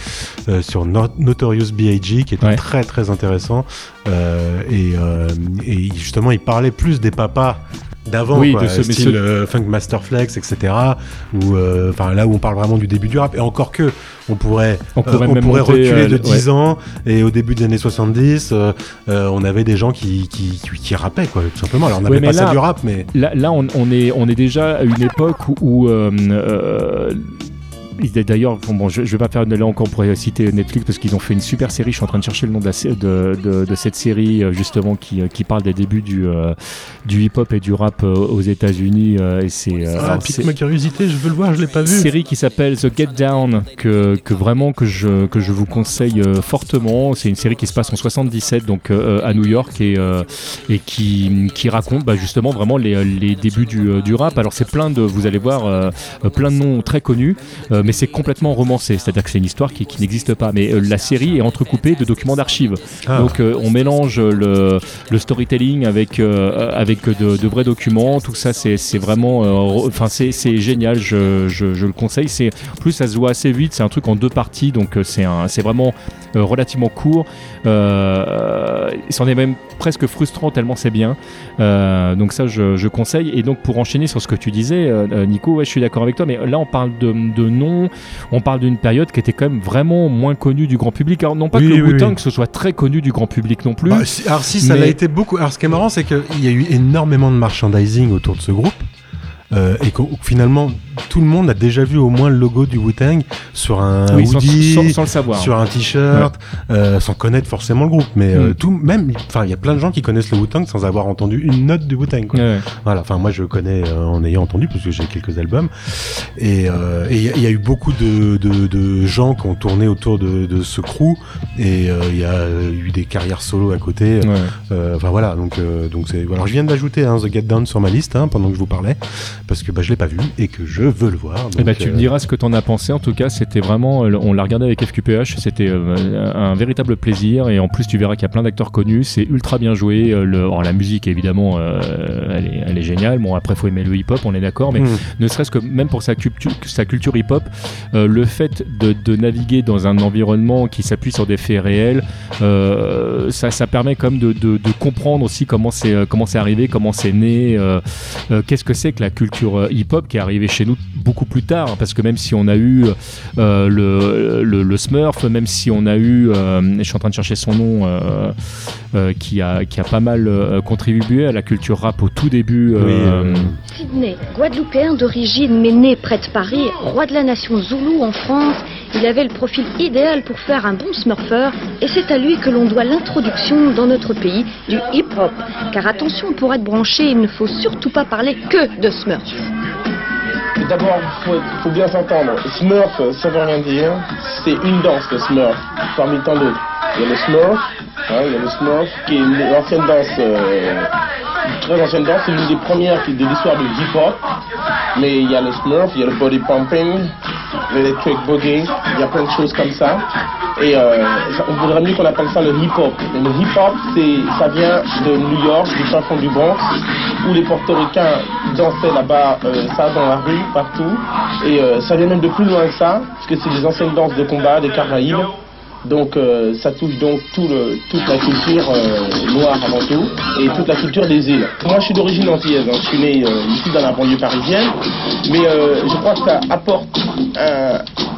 euh, sur No- Notorious B.I.G. qui était Ouais. très très intéressant euh, et, euh, et justement il parlait plus des papas d'avant Oui, de ce- style ce- euh, Funk Master Flex etc ou euh, enfin là où on parle vraiment du début du rap et encore que on pourrait On pourrait euh, on même pourrait monter, reculer de ouais. 10 ans et au début des années 70 euh, euh, on avait des gens qui qui, qui, qui rappaient quoi tout simplement alors on n'avait pas ça là- du rap mais Là, là on, on est, on est déjà à une époque où, où, D'ailleurs, bon, bon, je, je vais pas faire de là encore pour citer Netflix parce qu'ils ont fait une super série. Je suis en train de chercher le nom de, la sé- de, de- de cette série euh, justement qui, euh, qui parle des débuts du, euh, du hip-hop et du rap aux États-Unis. et c'est Ah, pique ma curiosité, je veux le voir, je l'ai pas vu. série qui s'appelle The Get Down que, que vraiment que je, que je vous conseille fortement c'est une série qui se passe en 77 donc euh, à New York et, euh, et qui, qui raconte bah, justement vraiment les, les débuts du, du rap alors c'est plein de vous allez voir plein de noms très connus euh, mais c'est complètement romancé c'est à dire que c'est une histoire qui, qui n'existe pas mais euh, la série est entrecoupée de documents d'archives Ah. donc euh, on mélange le, le storytelling avec, euh, avec de, de vrais documents. Tout ça, c'est vraiment, enfin c'est génial. Je, je, je le conseille. En plus ça se voit assez vite. C'est un truc en deux parties, donc c'est vraiment relativement court. Euh, C'en est même presque frustrant tellement c'est bien. Euh, donc ça, je, je conseille. Et donc pour enchaîner sur ce que tu disais, euh, Nico, ouais, je suis d'accord avec toi. Mais là, on parle de, de noms. On parle d'une période qui était quand même vraiment moins connue du grand public. Alors non pas Oui, que le oui, Wu-Tang oui. ce soit très connu du grand public non plus. Bah, si- alors si ça Mais- l'a été beaucoup. Alors ce qui est marrant, c'est qu'il y a eu énormément de merchandising autour de ce groupe. euh, et qu'au- finalement, tout le monde a déjà vu au moins le logo du Wu-Tang sur un oui, hoodie, sans- sans le savoir. sur un t-shirt, euh, sans connaître forcément le groupe. Mais euh, Mm. tout, même, enfin, il y a plein de gens qui connaissent le Wu-Tang sans avoir entendu une note du Wu-Tang. Ouais. Voilà, enfin moi je connais euh, en ayant entendu parce que j'ai quelques albums et il y, a- il y a eu beaucoup de, de, de gens qui ont tourné autour de, de ce crew et il y a eu des carrières solo à côté. Ouais. Enfin voilà, donc donc c'est. Alors je viens d'ajouter hein, The Get Down sur ma liste hein, pendant que je vous parlais parce que bah, je l'ai pas vu et que je veux le voir. Eh ben, tu me euh, diras ce que t'en as pensé. En tout cas, c'était vraiment. euh, On l'a regardé avec FQPH. C'était euh, un véritable plaisir. Et en plus, tu verras qu'il y a plein d'acteurs connus. C'est ultra bien joué. Le, alors, la musique, évidemment, elle, est, elle est géniale. Bon, après, faut aimer le hip-hop, on est d'accord. Mais hmm. ne serait-ce que même pour sa culture, sa culture hip-hop, le fait de, de naviguer dans un environnement qui s'appuie sur des faits réels, ça, ça permet comme de, de, de comprendre aussi comment c'est comment c'est arrivé, comment c'est né, euh, euh, qu'est-ce que c'est que la culture hip-hop qui est arrivée chez nous beaucoup plus tard, parce que même si on a eu euh, le, le, le Smurf, même si on a eu, euh, je suis en train de chercher son nom, euh, euh, qui a qui a pas mal euh, contribué à la culture rap au tout début. Oui, Sydney, Guadeloupéen d'origine mais né près de Paris, roi de la nation Zoulou en France, il avait le profil idéal pour faire un bon smurfeur et c'est à lui que l'on doit l'introduction dans notre pays du hip-hop. Car attention, pour être branché, il ne faut surtout pas parler que de smurf. D'abord, il faut, faut bien s'entendre. Smurf, ça veut rien dire. C'est une danse, le Smurf, parmi tant d'autres. Il y a le Smurf, hein, il y a le Smurf, qui est une ancienne danse, euh, une très ancienne danse, c'est l'une des premières qui- de l'histoire du hip-hop. Mais il y a le Smurf, il y a le body pumping, l'electric boogie, il y a plein de choses comme ça. Et euh, on voudrait mieux qu'on appelle ça le hip-hop. Le hip-hop, ça vient de New York, du fin fond du Bronx, où les portoricains dansaient là-bas, euh, ça dans la rue, partout. Et euh, ça vient même de plus loin que ça, parce que c'est des anciennes danses de combat des Caraïbes. Donc euh, ça touche donc toute la culture euh, noire avant tout et toute la culture des îles. Moi je suis d'origine antillaise, hein. je suis né euh, ici dans la banlieue parisienne, mais je crois que ça apporte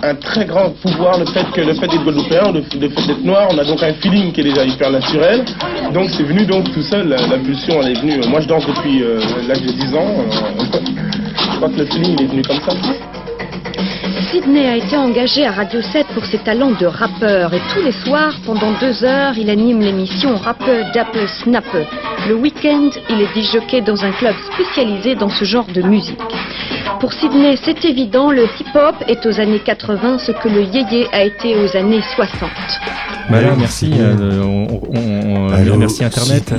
un, très grand pouvoir le fait que le fait d'être guadeloupéen, le, fait d'être noir, on a donc un feeling qui est déjà hyper naturel. Donc c'est venu donc tout seul, la, la pulsion elle est venue. Moi je danse depuis l'âge de 10 ans, je crois que le feeling est venu comme ça. Sydney a été engagé à Radio 7 pour ses talents de rappeur et tous les soirs, pendant deux heures, il anime l'émission Rappeur Dapper Snapper. Le week-end, il est disjockey dans un club spécialisé dans ce genre de musique. Pour Sydney, c'est évident, le hip-hop est aux années 80 ce que le yéyé a été aux années 60. Bah là, Ouais, merci, c'est- euh, on, on- on- Allô, merci Internet.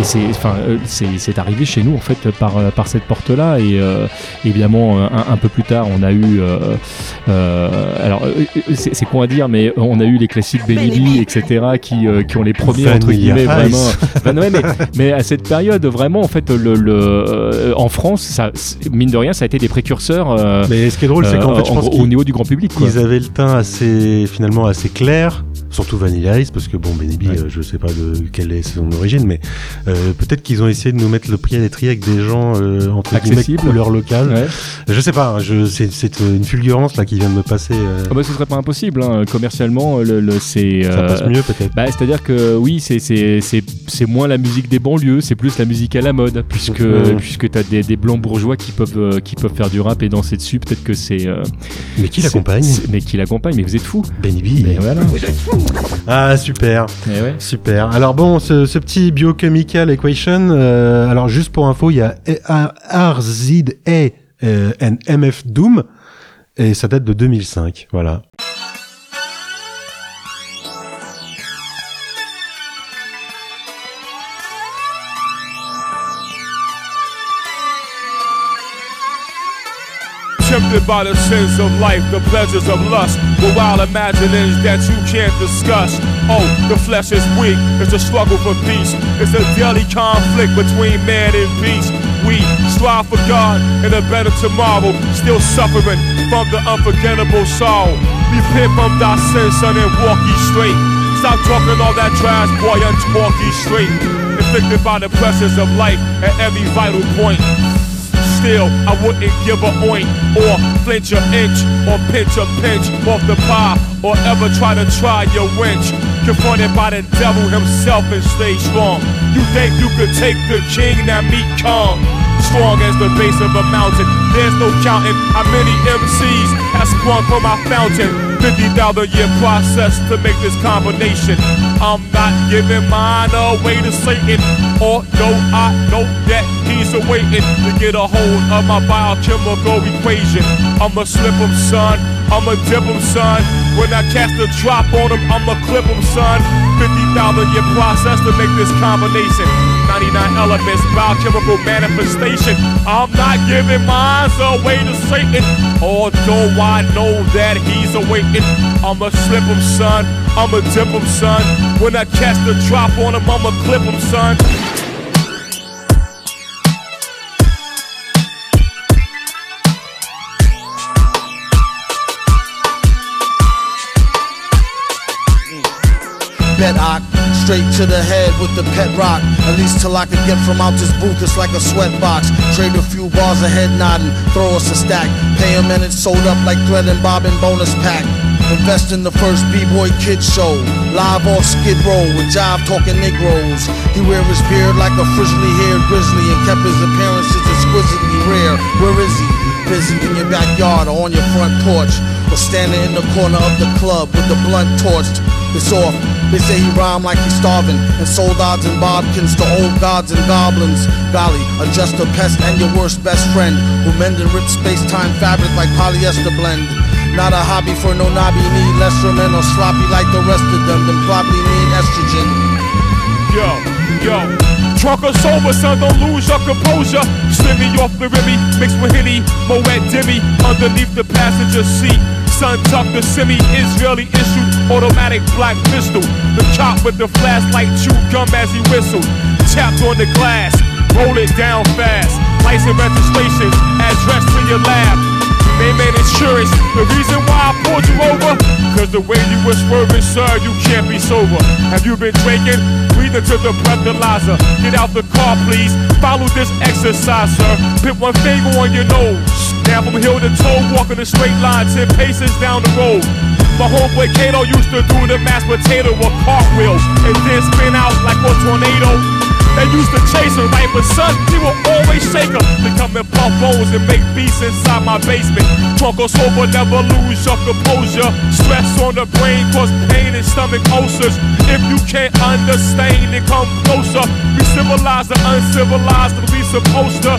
Et c'est, enfin, euh, c'est, c'est arrivé chez nous en fait par, euh, par cette porte-là et euh, évidemment euh, un, un peu plus tard on a eu, euh, euh, alors euh, c'est, c'est con à dire mais on a eu les classiques Baby etc qui, euh, qui ont les premiers entre guillemets vraiment. Ben ouais, mais, mais à cette période vraiment en fait le, le euh, en France ça, mine de rien ça a été des précurseurs. euh, Mais ce qui est drôle, c'est qu'en fait, je en pense au niveau du grand public. Quoi. ils avaient le teint assez finalement assez clair surtout Vanilla Ice, parce que bon, Benny B, Ouais. euh, je sais pas de quelle est son origine, mais euh, peut-être qu'ils ont essayé de nous mettre le pied à l'étrier avec des gens euh, entre Accessibles. couleur locale. Ouais. Je sais pas, hein, c'est, une fulgurance là qui vient de me passer. euh, Ah bah, ce serait pas impossible, hein. commercialement, le, le- c'est. ça euh, passe mieux peut-être. Bah, c'est-à-dire que oui, c'est, moins la musique des banlieues, c'est plus la musique à la mode, puisque, puisque tu as des, des blancs bourgeois qui peuvent, euh, qui peuvent faire du rap et danser dessus. Peut-être que c'est. mais qui l'accompagne Mais qui l'accompagne, mais vous êtes fous. Benny B. Mais voilà. Ah super. Eh ouais. Super. Alors bon, ce, ce petit equation, euh, alors juste pour info, il y a RZA euh, and MF Doom et ça date de 2005. Voilà. Tempted by the sins of life, the pleasures of lust, the wild imaginings that you can't discuss. Oh, the flesh is weak, it's a struggle for peace, it's a daily conflict between man and beast. We strive for God and a better tomorrow, still suffering from the unforgettable sorrow. Repent from thy sins, son, and walk ye straight. Stop talking all that trash, boy, and walk ye straight. Inflicted by the pressures of life at every vital point. Still, I wouldn't give a oink or flinch an inch or pinch a pinch off the pie or ever try to try your winch. Confronted by the devil himself and stay strong. You think you could take the king that meet Kong? Strong as the base of a mountain. There's no counting how many MCs have sprung from my fountain. 50,000 year process to make this combination. I'm not giving mine away to Satan. Although I know that he's awaiting to get a hold of my biochemical equation. I'ma slip him, son. I'ma dip him, son. When I cast a drop on him, I'ma clip him, son. 50,000 year process to make this combination. 99 elements, biochemical manifestation. I'm not giving mine away to Satan. Although I know that he's awaiting. I'ma slip him, son. I'ma dip him, son. When I cast a drop on him, I'ma clip him, son. Bedock, straight to the head with the pet rock. At least till I can get from out this booth, it's like a sweatbox. Trade a few bars of head nodding, throw us a stack. Pay a minute, sold up like thread and bobbin bonus pack. Invest in the first B-boy kid show. Live off Skid Row with Jive talking Negroes. He wear his beard like a frizzly haired grizzly and kept his appearances exquisitely rare. Where is he? Busy in your backyard or on your front porch. Or standing in the corner of the club with the blunt torched. It's off. They say he rhymed like he's starving and sold odds and bodkins to old gods and goblins. Golly, a just a pest and your worst best friend who mend and rip space-time fabric like polyester blend. Not a hobby for no knobby, need less men or sloppy like the rest of them, then probably need estrogen. Yo, yo. Drunk or sober, son, don't lose your composure. Slimmy off the ribby, mixed with Henny, Moet Demi, underneath the passenger seat. Son, tuck the semi Israeli issued automatic black pistol. The cop with the flashlight chewed gum as he whistled. Tapped on the glass, roll it down fast. License registration, address to your lab. And insurance. The reason why I pulled you over, cause the way you were swerving, sir, you can't be sober. Have you been drinking? Breathe into the breathalyzer. Get out the car, please. Follow this exercise, sir. Put one finger on your nose. Now from hill to toe, walking in a straight line, 10 paces down the road. My homeboy Kato used to do the mashed potato with cartwheels and then spin out like a tornado. They used to chase her, right? But son, he will always shake her to come and pump bones and make beats inside my basement. Drunk or sober, never lose your composure. Stress on the brain cause pain and stomach ulcers. If you can't understand, then come closer. We civilize the uncivilized, we supposed to.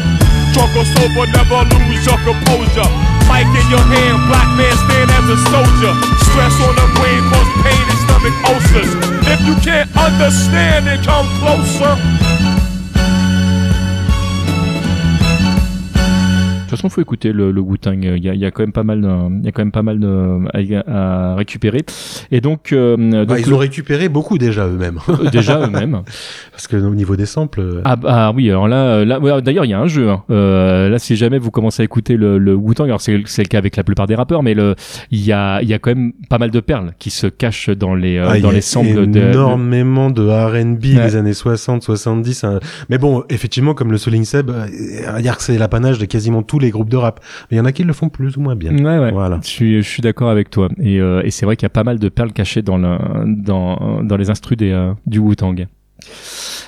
Drunk or sober, never lose your composure. Mic in your hand, black man stand as a soldier. Stress on the brain cause pain and stomach ulcers. If you can't understand, then come closer. Façon, faut écouter le, le Wu-Tang. Il y a, il y a quand même pas mal, de- il y a quand même pas mal de, à, à récupérer. Et donc, euh, Bah, ils le- ont récupéré beaucoup déjà eux-mêmes. euh, déjà eux-mêmes. Parce que au niveau des samples. euh, Ah, bah, ah oui, alors là, euh, là ouais, d'ailleurs, il y a un jeu. hein. Euh, là, si jamais vous commencez à écouter le, le Wu-Tang, alors c'est le cas avec la plupart des rappeurs, mais le, il y a, il y a quand même pas mal de perles qui se cachent dans les, euh, ah, il dans les samples de. énormément de, R&B Ouais. des années 60, 70. hein. Mais bon, effectivement, comme le Souling Seb, va dire que c'est l'apanage de quasiment tous les groupes de rap. Mais il y en a qui le font plus ou moins bien. Ouais, ouais. Voilà. Je suis, je suis d'accord avec toi. Et, euh, et c'est vrai qu'il y a pas mal de perles cachées dans, le, dans, dans les instrus des, euh, du Wu-Tang.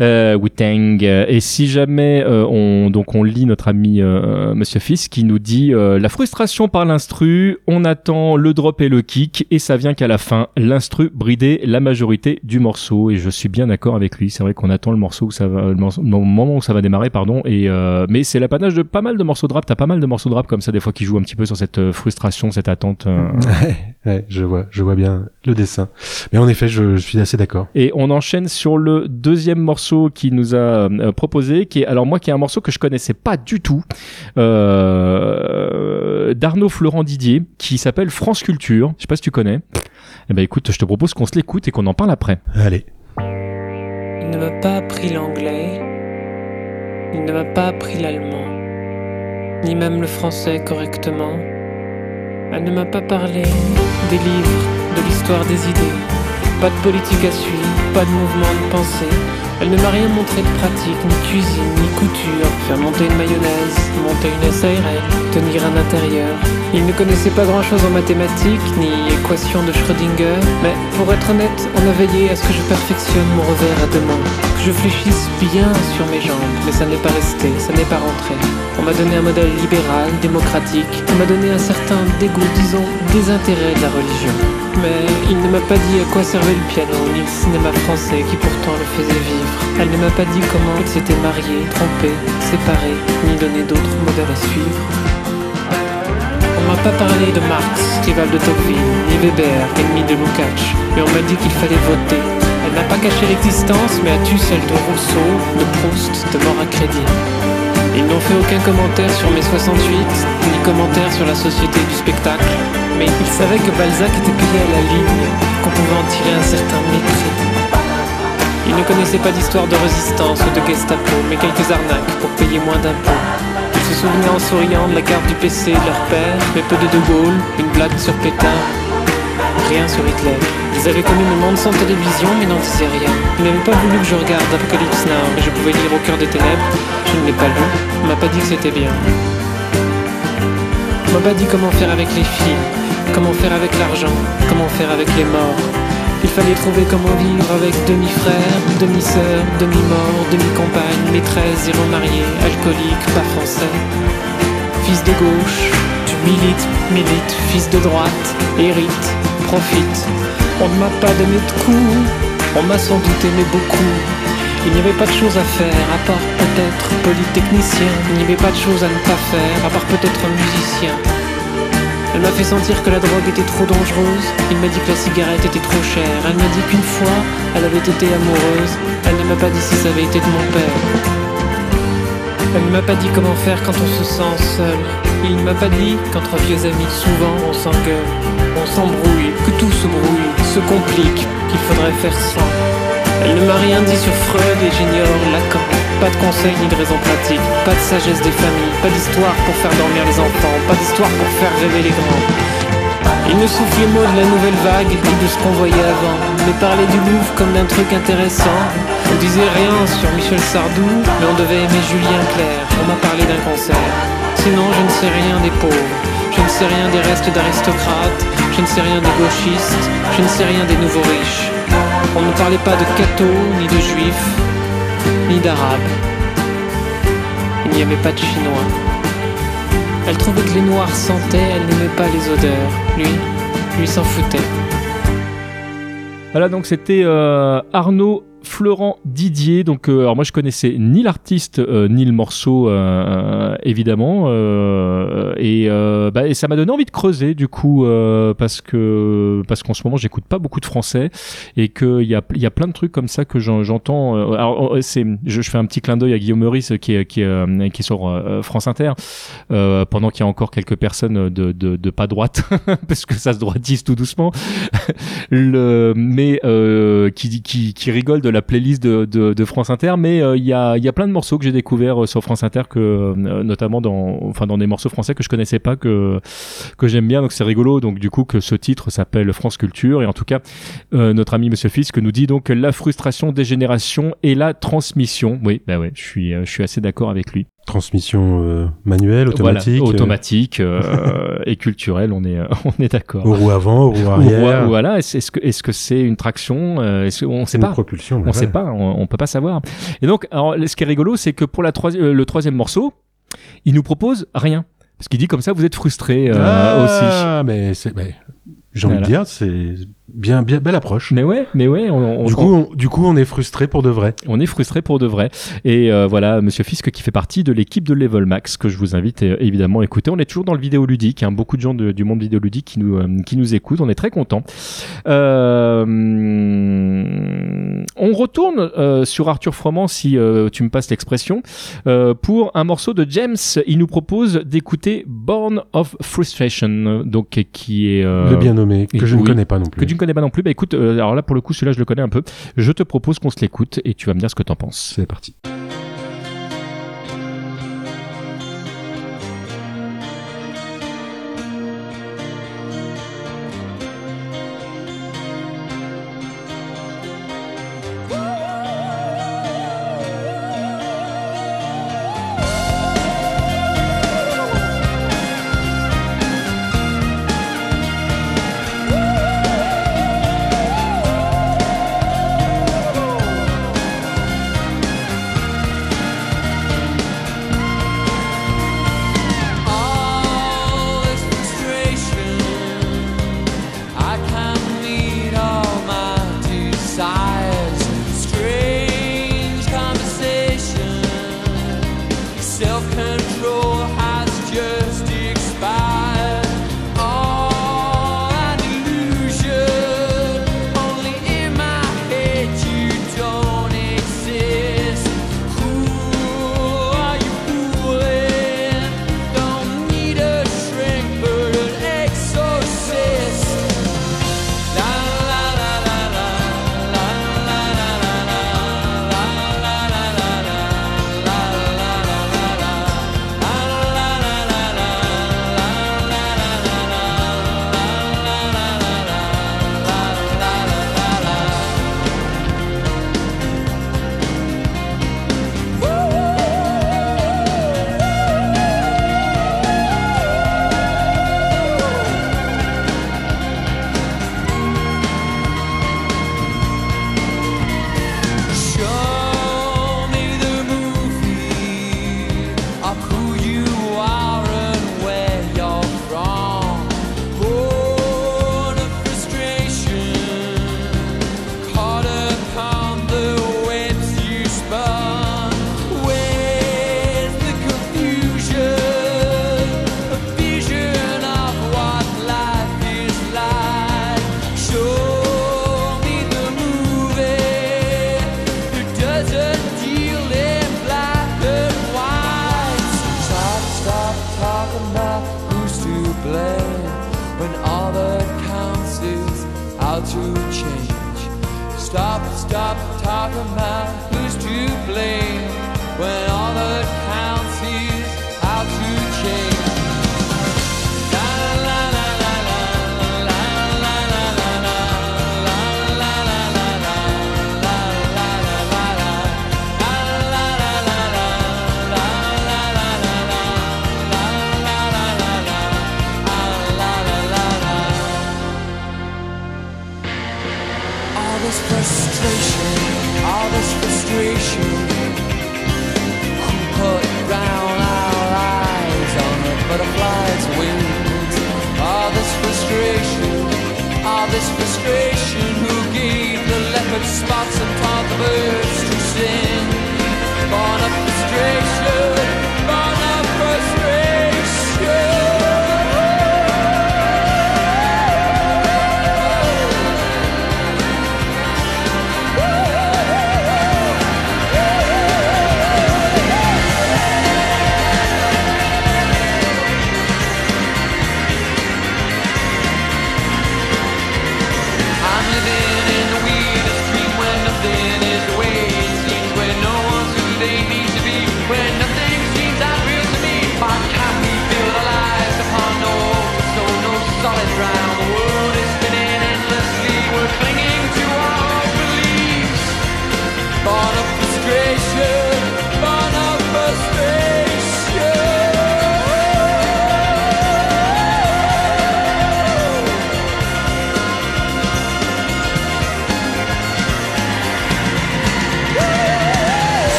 Euh, Wu-Tang. Et si jamais euh, on donc on lit notre ami euh, Monsieur Fils qui nous dit euh, la frustration par l'instru, on attend le drop et le kick et ça vient qu'à la fin l'instru bridait la majorité du morceau et je suis bien d'accord avec lui. C'est vrai qu'on attend le morceau où ça va, le, morceau- le moment où ça va démarrer pardon et euh, mais c'est l'apanage de pas mal de morceaux de rap. T'as pas mal de morceaux de rap comme ça des fois qui jouent un petit peu sur cette euh, frustration, cette attente. euh, Ouais, ouais, je vois, je vois bien le dessin. Mais en effet, je, je suis assez d'accord. Et on enchaîne sur le deuxième morceau qu'il nous a euh, proposé, qui est alors moi qui est un morceau que je connaissais pas du tout, euh, d'Arnaud Florent Didier, qui s'appelle France Culture. Je sais pas si tu connais. Eh ben écoute, je te propose qu'on se l'écoute et qu'on en parle après. Allez. Il ne m'a pas appris l'anglais, il ne m'a pas appris l'allemand, ni même le français correctement. Elle ne m'a pas parlé des livres, de l'histoire des idées, pas de politique à suivre, pas de mouvement de pensée. Elle ne m'a rien montré de pratique, ni cuisine, ni couture, faire monter une mayonnaise, monter une SARL, tenir un intérieur. Il ne connaissait pas grand chose en mathématiques, ni équations de Schrödinger, mais pour être honnête, on a veillé à ce que je perfectionne mon revers à deux mains, je fléchisse bien sur mes jambes, mais ça n'est pas resté, ça n'est pas rentré. On m'a donné un modèle libéral, démocratique, on m'a donné un certain dégoût, disons, désintérêt de la religion. Mais il ne m'a pas dit à quoi servait le piano, ni le cinéma français qui pourtant le faisait vivre. Elle ne m'a pas dit comment il s'était marié, trompé, séparé, ni donné d'autres modèles à suivre. On m'a pas parlé de Marx, rival de Tocqueville, ni Weber, ennemi de Lukács, mais on m'a dit qu'il fallait voter. N'a pas caché l'existence, mais a tu celle de Rousseau, de Proust, de mort à crédit. Ils n'ont fait aucun commentaire sur mes 68, ni commentaire sur la société du spectacle, mais ils savaient que Balzac était payé à la ligne, qu'on pouvait en tirer un certain mépris. Ils ne connaissaient pas d'histoire de résistance ou de Gestapo, mais quelques arnaques pour payer moins d'impôts. Ils se souvenaient en souriant de la carte du PC de leur père, mais peu de De Gaulle, une blague sur Pétain, rien sur Hitler. Ils avaient connu le monde sans télévision, mais n'en disaient rien. Ils n'avaient pas voulu que je regarde Apocalypse Now, mais je pouvais lire au cœur des ténèbres. Je ne l'ai pas lu, on m'a pas dit que c'était bien. On m'a pas dit comment faire avec les filles, comment faire avec l'argent, comment faire avec les morts. Il fallait trouver comment vivre avec demi-frère, demi-sœur, demi-mort, demi-compagne, maîtresse, zéro marié, alcoolique, pas français. Fils de gauche, tu milites, milites, fils de droite, hérite, On ne m'a pas donné de coups, on m'a sans doute aimé beaucoup. Il n'y avait pas de choses à faire, à part peut-être polytechnicien. Il n'y avait pas de choses à ne pas faire, à part peut-être musicien. Elle m'a fait sentir que la drogue était trop dangereuse. Il m'a dit que la cigarette était trop chère. Elle m'a dit qu'une fois, elle avait été amoureuse. Elle ne m'a pas dit si ça avait été de mon père. Elle ne m'a pas dit comment faire quand on se sent seul. Il ne m'a pas dit qu'entre vieux amis, souvent on s'engueule, on s'embrouille, que tout se brouille, se complique, qu'il faudrait faire sans. Elle ne m'a rien dit sur Freud et j'ignore Lacan. Pas de conseils ni de raisons pratiques, pas de sagesse des familles, pas d'histoire pour faire dormir les enfants, pas d'histoire pour faire rêver les grands. Il ne souffle mots de la nouvelle vague et de ce qu'on voyait avant, mais parlait du Louvre comme d'un truc intéressant. On disait rien sur Michel Sardou, mais on devait aimer Julien Clerc. On m'a parlé d'un concert. Sinon, je ne sais rien des pauvres. Je ne sais rien des restes d'aristocrates. Je ne sais rien des gauchistes. Je ne sais rien des nouveaux riches. On ne parlait pas de cathos, ni de juifs, ni d'arabes. Il n'y avait pas de chinois. Elle trouvait que les noirs sentaient, elle n'aimait pas les odeurs. Lui, lui s'en foutait. Voilà, donc c'était euh, Arnaud Florent Didier. Donc, euh, alors moi je connaissais ni l'artiste euh, ni le morceau euh, évidemment, et, bah, et ça m'a donné envie de creuser du coup parce que parce qu'en ce moment j'écoute pas beaucoup de français et qu'il y a il y a plein de trucs comme ça que j'en- j'entends. alors euh, c'est je, fais un petit clin d'œil à Guillaume Meurice qui est qui qui est France Inter pendant qu'il y a encore quelques personnes de pas droite parce que ça se droitise tout doucement mais qui, qui, qui rigole de la playlist de, France Inter. Mais euh, il y, a, y a plein de morceaux que j'ai découverts euh, sur France Inter, que, euh, notamment dans, enfin, dans des morceaux français que je connaissais pas, que, que j'aime bien. Donc c'est rigolo. Donc du coup que ce titre s'appelle France Culture. Et en tout cas, notre ami Monsieur Fisk nous dit donc la frustration des générations et la transmission. Oui, bah ouais, je suis, je suis assez d'accord avec lui. Transmission euh, manuelle, automatique. Voilà, euh, automatique euh, et culturelle, on est, on est d'accord. Aux roues avant, aux roues Ou arrière. Voilà, est-ce que est-ce que c'est une traction est-ce On sait Une pas. propulsion, On ouais. sait pas. On, on peut pas savoir. Et donc, alors, ce qui est rigolo, c'est que pour la le troisième morceau, il nous propose rien. Parce qu'il dit comme ça, vous êtes frustré euh, aussi. ah, mais mais j'ai envie Voilà. de dire, c'est bien, bien belle approche. Mais ouais, mais ouais. On, on- Du coup, on, du coup, on est frustré pour de vrai. on est frustré pour de vrai. Et euh, voilà, Monsieur Fisk qui fait partie de l'équipe de Level Max que je vous invite euh, évidemment à écouter. On est toujours dans le vidéoludique, hein, beaucoup de gens de- du monde vidéoludique qui nous euh, qui nous écoutent. On est très contents. Euh, on retourne euh, sur Arthur Froment si euh, tu me passes l'expression euh, pour un morceau de James. Il nous propose d'écouter Born of Frustration, donc qui est euh, Le bien nommé, que je ne connais pas non plus. Que tu ne connais pas non plus. Bah écoute, euh, alors là pour le coup celui-là je le connais un peu. Je te propose qu'on se l'écoute et tu vas me dire ce que t'en penses. C'est parti.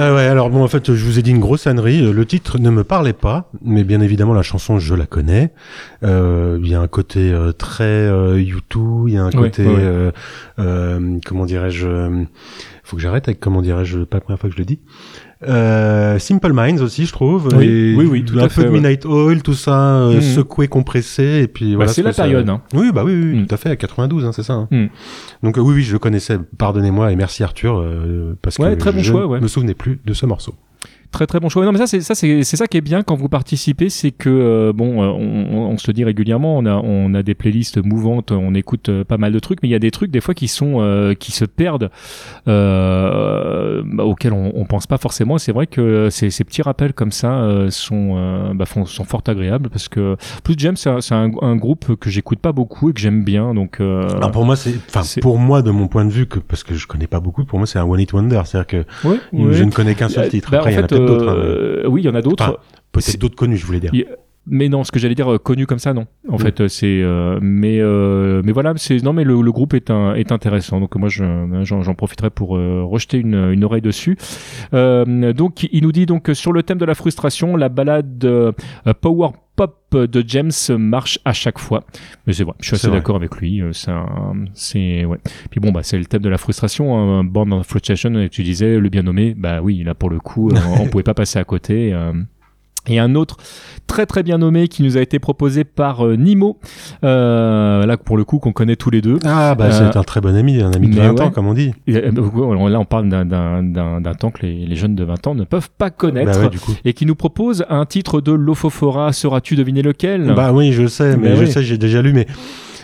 En fait, je vous ai dit une grosse ânerie. Le titre ne me parlait pas, mais bien évidemment, la chanson, je la connais. Euh, Il y a un côté euh, très euh, U2, il y a un Ouais, côté, ouais, ouais. euh, euh, comment dirais-je, euh, faut que j'arrête avec comment dirais-je, pas la première fois que je le dis. Euh, Simple Minds aussi, je trouve. Oui, et oui, oui, tout un à peu fait, de ouais. Midnight Oil, tout ça, euh, Mhm. secoué, compressé, et puis voilà. c'est ce la ça- période, hein. Oui, bah oui, oui, Mm. tout à fait, à 92, hein, c'est ça. hein. Mm. Donc euh, oui, oui, je le connaissais. Pardonnez-moi et merci Arthur, parce Ouais, que très bon je choix, ouais. ne me souvenais plus de ce morceau. Très très bon choix. Non mais ça c'est ça c'est c'est ça qui est bien quand vous participez, c'est que euh, bon euh, on, on se le dit régulièrement, on a on a des playlists mouvantes, on écoute euh, pas mal de trucs, mais il y a des trucs des fois qui sont euh, qui se perdent euh, bah, auxquels on, on pense pas forcément. C'est vrai que ces, ces petits rappels comme ça euh, sont bah, font- sont fort agréables parce que plus James c'est un, c'est un, groupe que j'écoute pas beaucoup et que j'aime bien donc. euh, Alors pour moi, c'est, enfin pour moi de mon point de vue, que parce que je connais pas beaucoup, pour moi c'est un one hit wonder, c'est-à-dire que Ouais, je ne connais qu'un seul titre. bah, Après, en fait, d'autres. hein, euh, oui, il y en a d'autres. Enfin, peut-être d'autres connus, je voulais dire. Mais non, ce que j'allais dire euh, connu comme ça, non. En Oui. fait, euh, c'est euh, mais euh, mais voilà, c'est non mais le, le groupe est un, est intéressant. Donc moi, je- j'en profiterai pour euh, rejeter une, une oreille dessus. Euh, donc il nous dit donc sur le thème de la frustration, la balade euh, Power Pop de James marche à chaque fois. Mais c'est vrai, je suis assez d'accord avec lui. euh, C'est ouais. Puis bon bah c'est le thème de la frustration. Hein, Born of Frustration, tu disais le bien nommé. Bah oui, là pour le coup, euh, on pouvait pas passer à côté. euh, et un autre très très bien nommé qui nous a été proposé par euh, Nimo, euh, là pour le coup qu'on connaît tous les deux. Ah bah Euh, c'est un très bon ami, un ami de mais 20 ans comme on dit. Et, euh, Là on parle d'un- d'un d'un- d'un temps que les, les jeunes de 20 ans ne peuvent pas connaître. Bah ouais, du coup. Et qui nous propose un titre de Lofofora. Sauras-tu deviner lequel? Bah oui, je sais, mais Bah je oui. sais, j'ai déjà lu, mais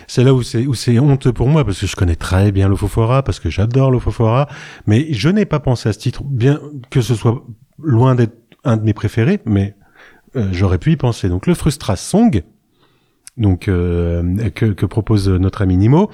c'est là où c'est où c'est honteux pour moi parce que je connais très bien l'Ofofora, parce que j'adore l'Ofofora, mais je n'ai pas pensé à ce titre, bien que ce soit loin d'être un de mes préférés, mais euh, j'aurais pu y penser. Donc le Frustra Song. Donc euh, que, que propose notre ami Nimo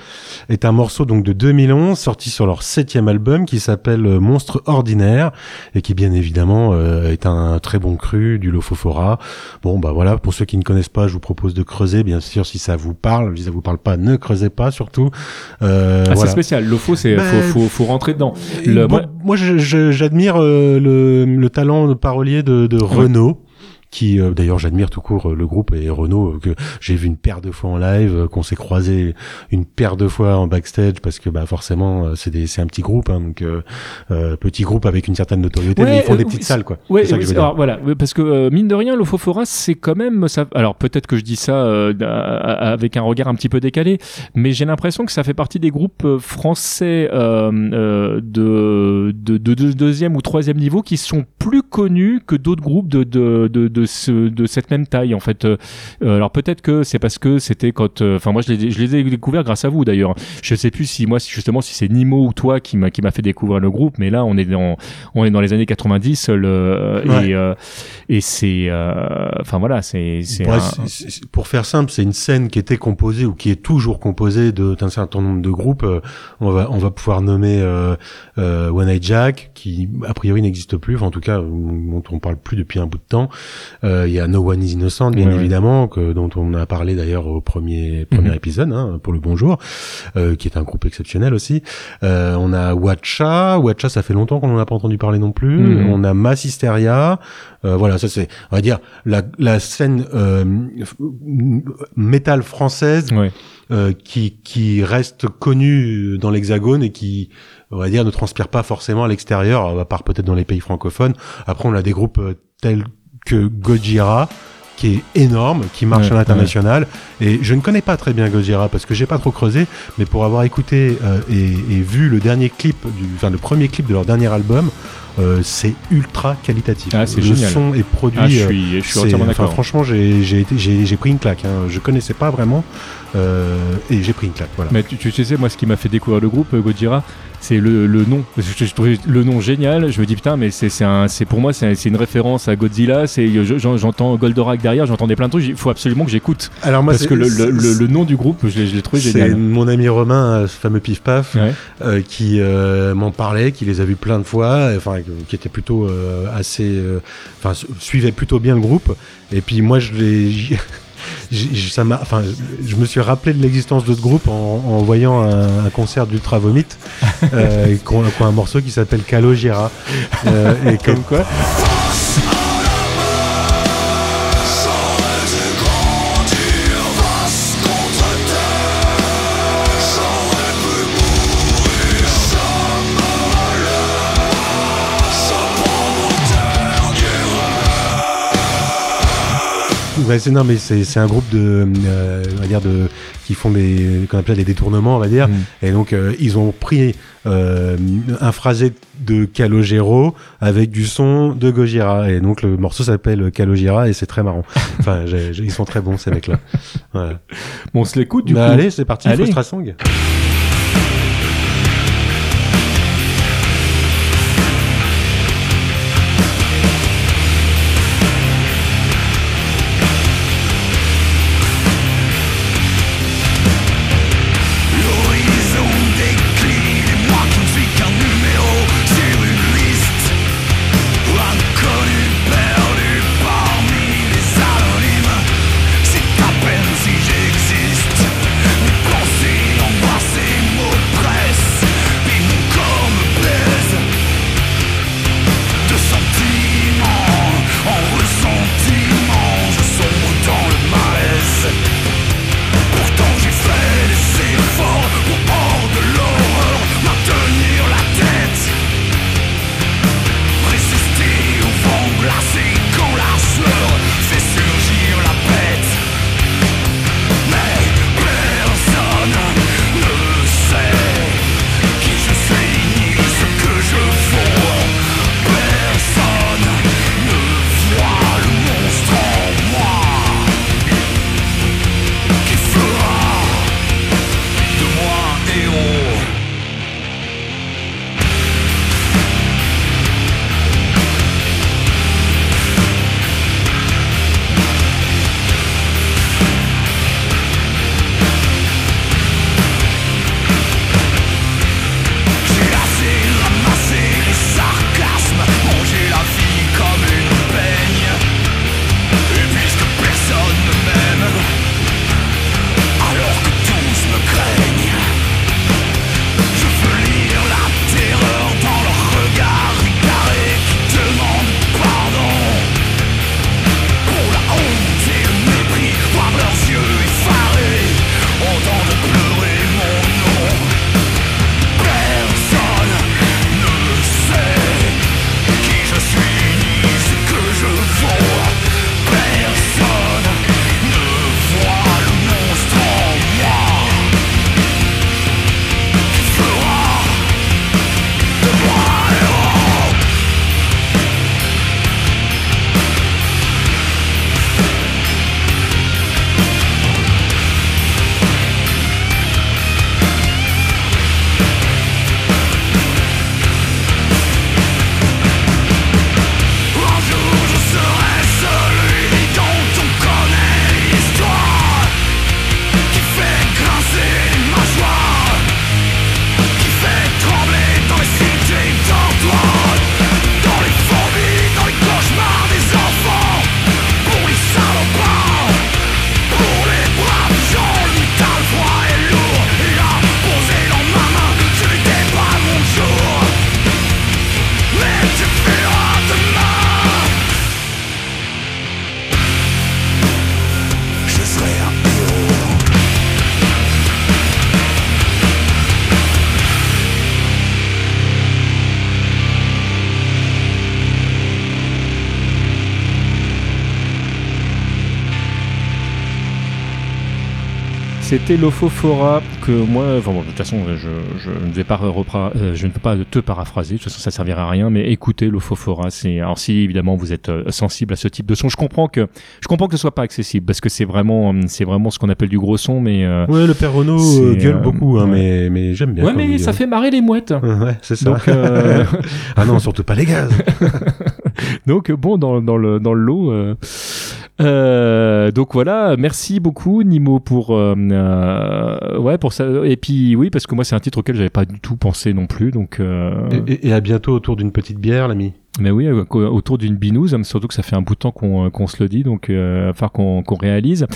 est un morceau donc de 2011 sorti sur leur septième album qui s'appelle euh, Monstre ordinaire et qui bien évidemment euh, est un très bon cru du Lofofora. Bon bah voilà pour ceux qui ne connaissent pas je vous propose de creuser bien sûr si ça vous parle si ça vous parle pas ne creusez pas surtout. Euh, Ah, voilà. C'est spécial. Lofo, c'est Bah, faut, faut, faut rentrer dedans. Le- bon, moi- j'admire euh, le, le talent de parolier de, de Renaud. Qui euh, d'ailleurs j'admire tout court euh, le groupe et Renaud euh, que j'ai vu une paire de fois en live, euh, qu'on s'est croisé une paire de fois en backstage parce que bah forcément c'est des c'est un petit groupe hein, donc euh, petit groupe avec une certaine notoriété mais ils font des petites salles quoi. Ouais, c'est ça que oui, je veux alors, dire. voilà, parce que mine de rien, le Fofora, c'est quand même ça. Alors peut-être que je dis ça euh, avec un regard un petit peu décalé, mais j'ai l'impression que ça fait partie des groupes français euh, euh, de, de, de, de deuxième ou troisième niveau qui sont plus connus que d'autres groupes de de de de, ce, de cette même taille en fait. Euh, alors peut-être que c'est parce que c'était quand, euh, enfin moi je les, je les ai découverts grâce à vous d'ailleurs. Je sais plus si moi justement si c'est Nimo ou toi qui m'a qui m'a fait découvrir le groupe, mais là on est dans on est dans les années 90 le Ouais. et euh, et c'est euh, enfin voilà c'est pour faire simple, c'est une scène qui était composée ou qui est toujours composée de- d'un certain nombre de groupes. Euh, on va on va pouvoir nommer euh, euh, One Eye Jack, qui a priori n'existe plus, enfin, en tout cas dont on parle plus depuis un bout de temps. Euh, Il y a No One Is Innocent, bien Ouais, ouais. évidemment, que dont on a parlé d'ailleurs au premier premier Mhm. épisode hein, pour le Bonjour, euh, qui est un groupe exceptionnel aussi. Euh, on a Watcha, Watcha, ça fait longtemps qu'on n'en a pas entendu parler non plus. Mhm. On a Mass Hysteria. Euh, voilà, ça c'est, on va dire, la, la scène euh, métal française Ouais. euh, qui, qui reste connue dans l'Hexagone et qui, on va dire, ne transpire pas forcément à l'extérieur, à part peut-être dans les pays francophones. Après, on a des groupes tels que Gojira qui est énorme, qui marche Ouais, à l'international. Et je ne connais pas très bien Gojira parce que j'ai pas trop creusé, mais pour avoir écouté euh, et, et vu le dernier clip, du, enfin le premier clip de leur dernier album, euh, c'est ultra qualitatif. Ah, le génial. son est produit. Ah, je euh, suis- je suis entièrement enfin, d'accord. franchement, j'ai pris une claque. Hein. Je connaissais pas vraiment euh, et j'ai pris une claque. Voilà. Mais tu, tu sais, moi, ce qui m'a fait découvrir le groupe, Gojira, c'est le, le nom. Je, je trouvais le nom génial. Je me dis, putain, mais c'est c'est un- c'est pour moi, c'est c'est une référence à Godzilla. C'est je- j'en- J'entends Goldorak derrière, j'entendais plein de trucs. Il faut absolument que j'écoute. Alors moi, Parce c'est- que le, le, c'est- le- le nom du groupe, je l'ai trouvé C'est génial. mon ami Romain, euh, ce fameux Pif Paf, Ouais. euh, qui euh, m'en parlait, qui les a vus plein de fois, enfin qui était plutôt euh, assez, enfin su- suivait plutôt bien le groupe. Et puis moi, je l'ai, ça m'a, enfin, je me suis rappelé de l'existence de ce groupe en, en voyant un, un concert d'Ultra Vomit, euh, qui ont un morceau qui s'appelle Calogera. Euh, et comme quoi. Ouais, c'est non, mais c'est c'est un groupe de, euh, on va dire de, qui font des, qu'on appelle des détournements, on va dire. Et donc euh, ils ont pris euh, un phrasé de Calogero avec du son de Gojira. Et donc le morceau s'appelle Calogera et c'est très marrant. enfin, j'ai- j'ai- ils sont très bons ces mecs-là. Voilà. Bon, on se l'écoute du Bah, coup. Allez, c'est parti. Allez. Frustra Song. C'était l'Ophophora que moi, enfin bon, de toute façon, je, je ne vais pas repra- euh, je ne peux pas te paraphraser. De toute façon, ça servira à rien. Mais écoutez l'Ophophora. C'est alors si évidemment vous êtes euh, sensible à ce type de son, je comprends que je comprends que ce soit pas accessible parce que c'est vraiment, euh, c'est vraiment ce qu'on appelle du gros son. Mais euh, Ouais, le père euh, gueule beaucoup, hein, ouais. mais, mais j'aime bien. Ouais, mais ça fait marrer les mouettes. Ouais, c'est ça. Donc, euh, ah non, surtout pas les gaz. donc bon, dans, dans le dans le lot. euh, euh, donc voilà, merci beaucoup Nimo pour euh, euh, ouais pour ça. Et puis oui, parce que moi c'est un titre auquel j'avais pas du tout pensé non plus. Donc euh, Et, à bientôt autour d'une petite bière, l'ami. Mais oui, euh, autour d'une binouse, hein, surtout que ça fait un bout de temps qu'on euh, qu'on se le dit, donc euh, falloir qu'on qu'on réalise.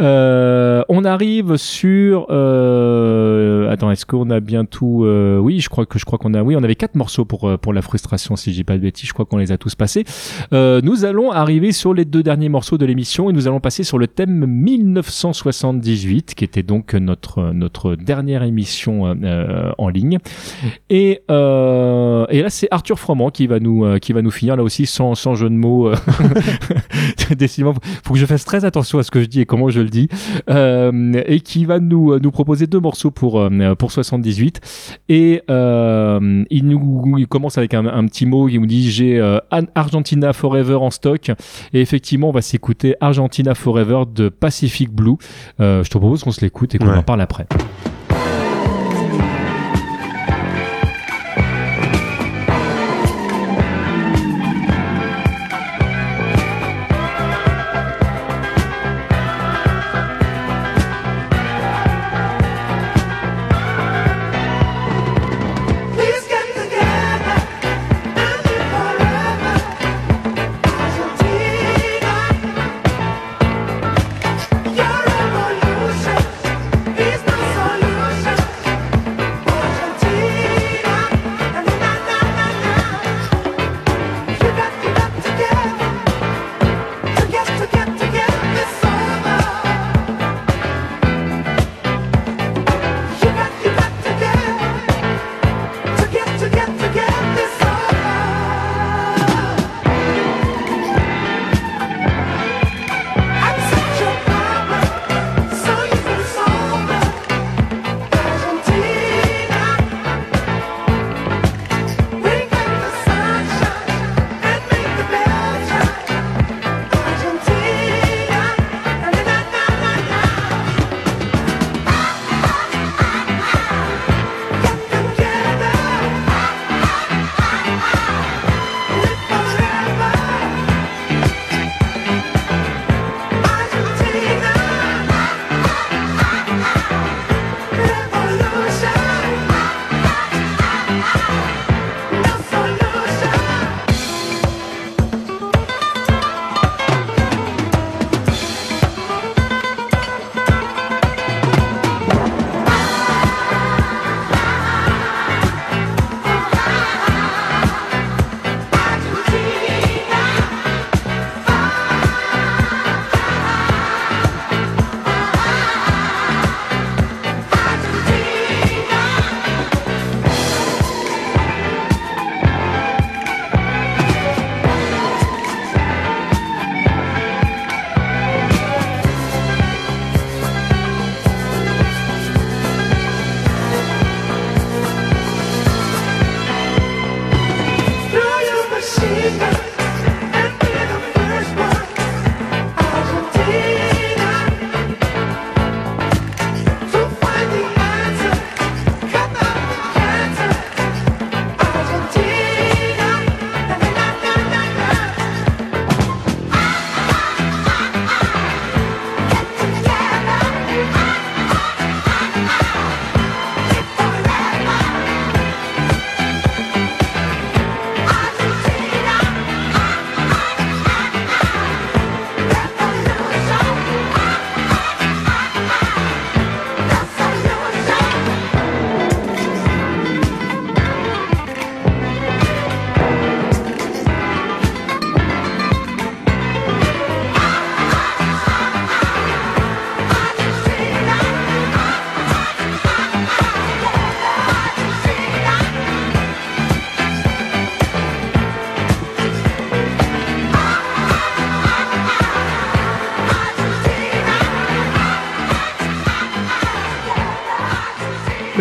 Euh, on arrive sur. Euh, attends, est-ce qu'on a bien tout euh, Oui, je crois que je crois qu'on a. Oui, on avait quatre morceaux pour pour la frustration, si dis pas de bêtises. Je crois qu'on les a tous passés. Nous allons arriver sur les deux derniers morceaux de l'émission et nous allons passer sur le thème 1978, qui était donc notre notre dernière émission en ligne. Et et là, c'est Arthur Froment qui va nous euh, qui va nous finir là aussi sans sans jeu de mots. euh, Décidément, faut que je fasse très attention à ce que je dis et comment je le dis. Euh, et qui va nous, nous proposer deux morceaux pour, euh, pour 78. Et euh, il, nous, il commence avec un, un petit mot, il nous dit j'ai euh, Argentina Forever en stock. Et effectivement, on va s'écouter Argentina Forever de Pacific Blue. Euh, je te propose qu'on se l'écoute et qu'on Ouais. en parle après.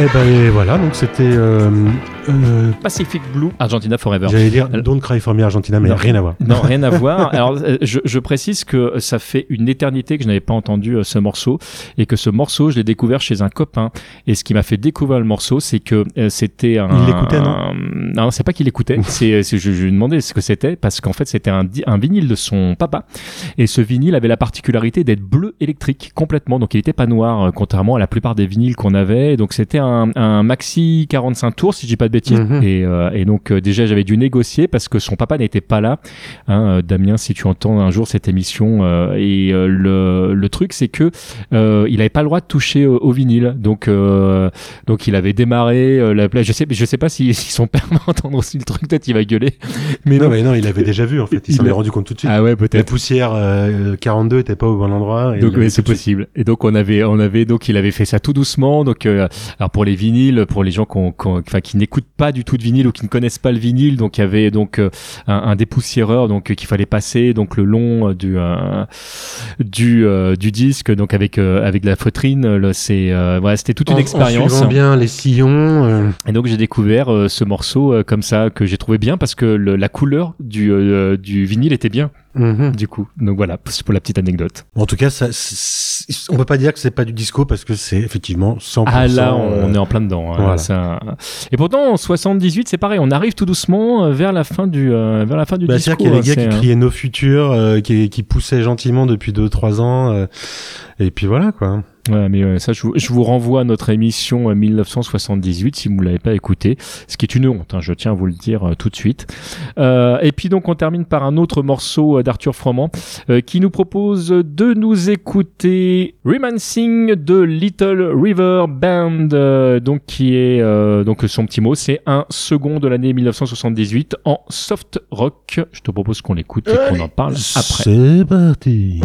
Et ben et voilà, donc c'était. Euh, Pacific Blue, Argentina Forever. J'allais dire Don't Cry for Me Argentina, mais Non. rien à voir. Non, rien à voir. Alors, euh, je, je précise que ça fait une éternité que je n'avais pas entendu euh, ce morceau et que ce morceau, je l'ai découvert chez un copain. Et ce qui m'a fait découvrir le morceau, c'est que c'était un. Il l'écoutait, non un- Non, c'est pas qu'il l'écoutait. c'est, je, je lui ai demandé ce que c'était parce qu'en fait, c'était un, vinyle de son papa. Et ce vinyle avait la particularité d'être bleu électrique complètement. Donc, il était pas noir, contrairement à la plupart des vinyles qu'on avait. Donc, c'était un, un maxi 45 tours, si je dis pas de bêtise. Mhm. Et, euh, et donc euh, déjà j'avais dû négocier parce que son papa n'était pas là. Hein, euh, Damien, si tu entends un jour cette émission, et le, le truc c'est que il avait pas le droit de toucher au, vinyle. Donc donc il avait démarré la plage. Je sais je sais pas si, si son père va entendre aussi le truc. Peut-être il va gueuler. Mais non, non. mais non, il avait déjà vu en fait. Il, Il s'en est a- rendu compte tout de suite. Ah ouais La peut-être. poussière euh, 42 était pas au bon endroit. et Donc oui, c'est possible. Et donc on avait, on avait donc il avait fait ça tout doucement. Donc alors pour les vinyles, pour les gens qui n'écoutent pas du tout de vinyle ou qui ne connaissent pas le vinyle, donc il y avait donc euh, un, un dépoussiéreur donc euh, qu'il fallait passer donc le long euh, du du du disque donc avec avec de la feutrine. C'est euh, voilà, c'était toute une En- expérience. En bien les sillons. Et donc j'ai découvert ce morceau comme ça que j'ai trouvé bien parce que le- la couleur du du vinyle était bien mhm. du coup. Donc voilà, c'est pour la petite anecdote. En tout cas, ça, on peut pas dire que c'est pas du disco parce que c'est effectivement 100%. Ah là, on euh, est en plein dedans. hein. voilà. Ça- Et pourtant, en 78, c'est pareil. On arrive tout doucement euh, vers la fin du, euh, vers la fin du Bah, discours. C'est-à-dire qu'il y a des gars c'est, qui criaient nos futurs, euh, qui, qui poussaient gentiment depuis 2-3 ans. euh, et puis voilà, quoi. Ouais, mais euh, ça, je vous, je vous renvoie à notre émission euh, 1978 si vous ne l'avez pas écouté, ce qui est une honte, hein, je tiens à vous le dire euh, tout de suite. Euh, et puis donc on termine par un autre morceau euh, d'Arthur Froment euh, qui nous propose de nous écouter Remancing de Little River Band, euh, donc qui est euh, donc son petit mot, c'est un second de l'année 1978 en soft rock. Je te propose qu'on l'écoute et qu'on en parle après. C'est parti.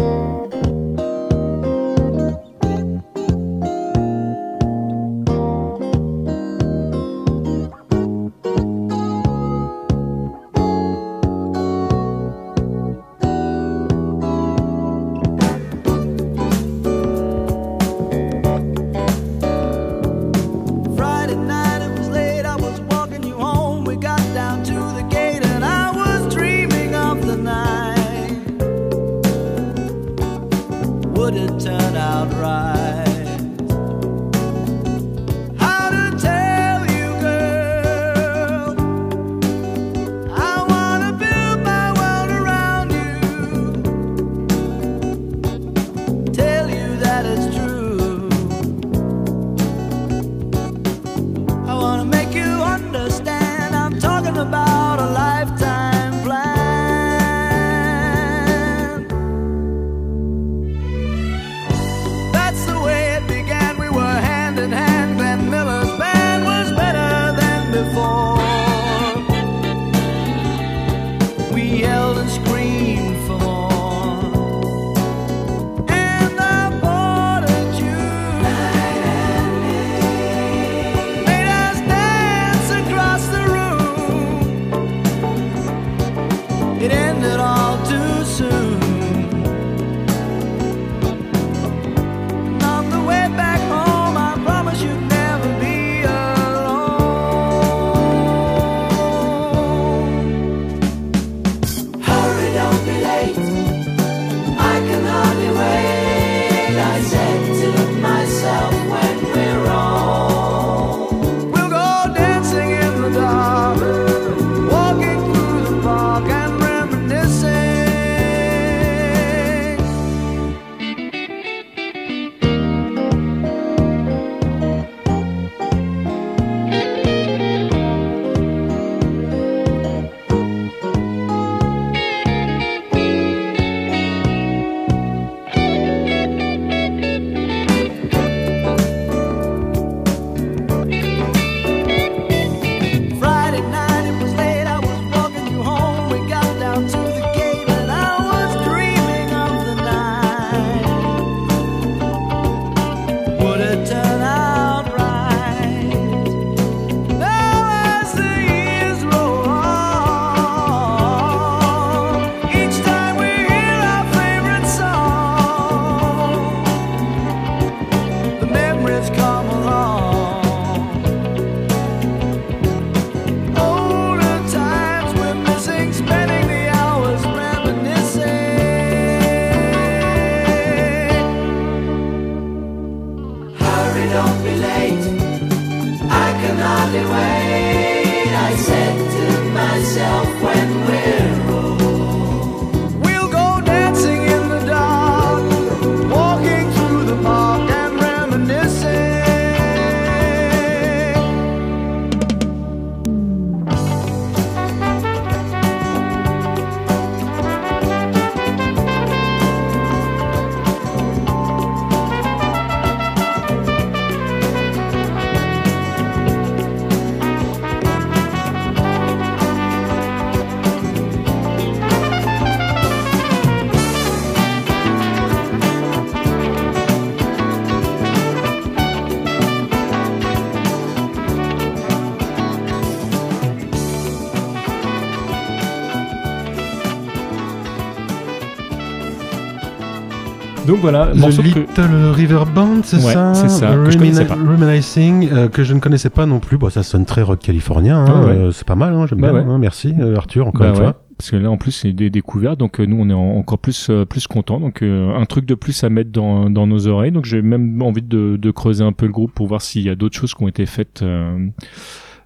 Donc voilà, The morceau que- Little River Band, c'est Ouais, ça c'est ça, que je connaissais pas. Reminiscing, euh, que je ne connaissais pas non plus. Bon, ça sonne très rock californien. hein, Ah ouais. euh, c'est pas mal, hein, j'aime Bah bien. ouais. hein, merci euh, Arthur, encore Bah une ouais, fois. Parce que là, en plus, c'est des découvertes. Donc, euh, nous, on est en- encore plus, euh, plus contents. Donc, euh, un truc de plus à mettre dans, dans nos oreilles. Donc, j'ai même envie de, de creuser un peu le groupe pour voir s'il y a d'autres choses qui ont été faites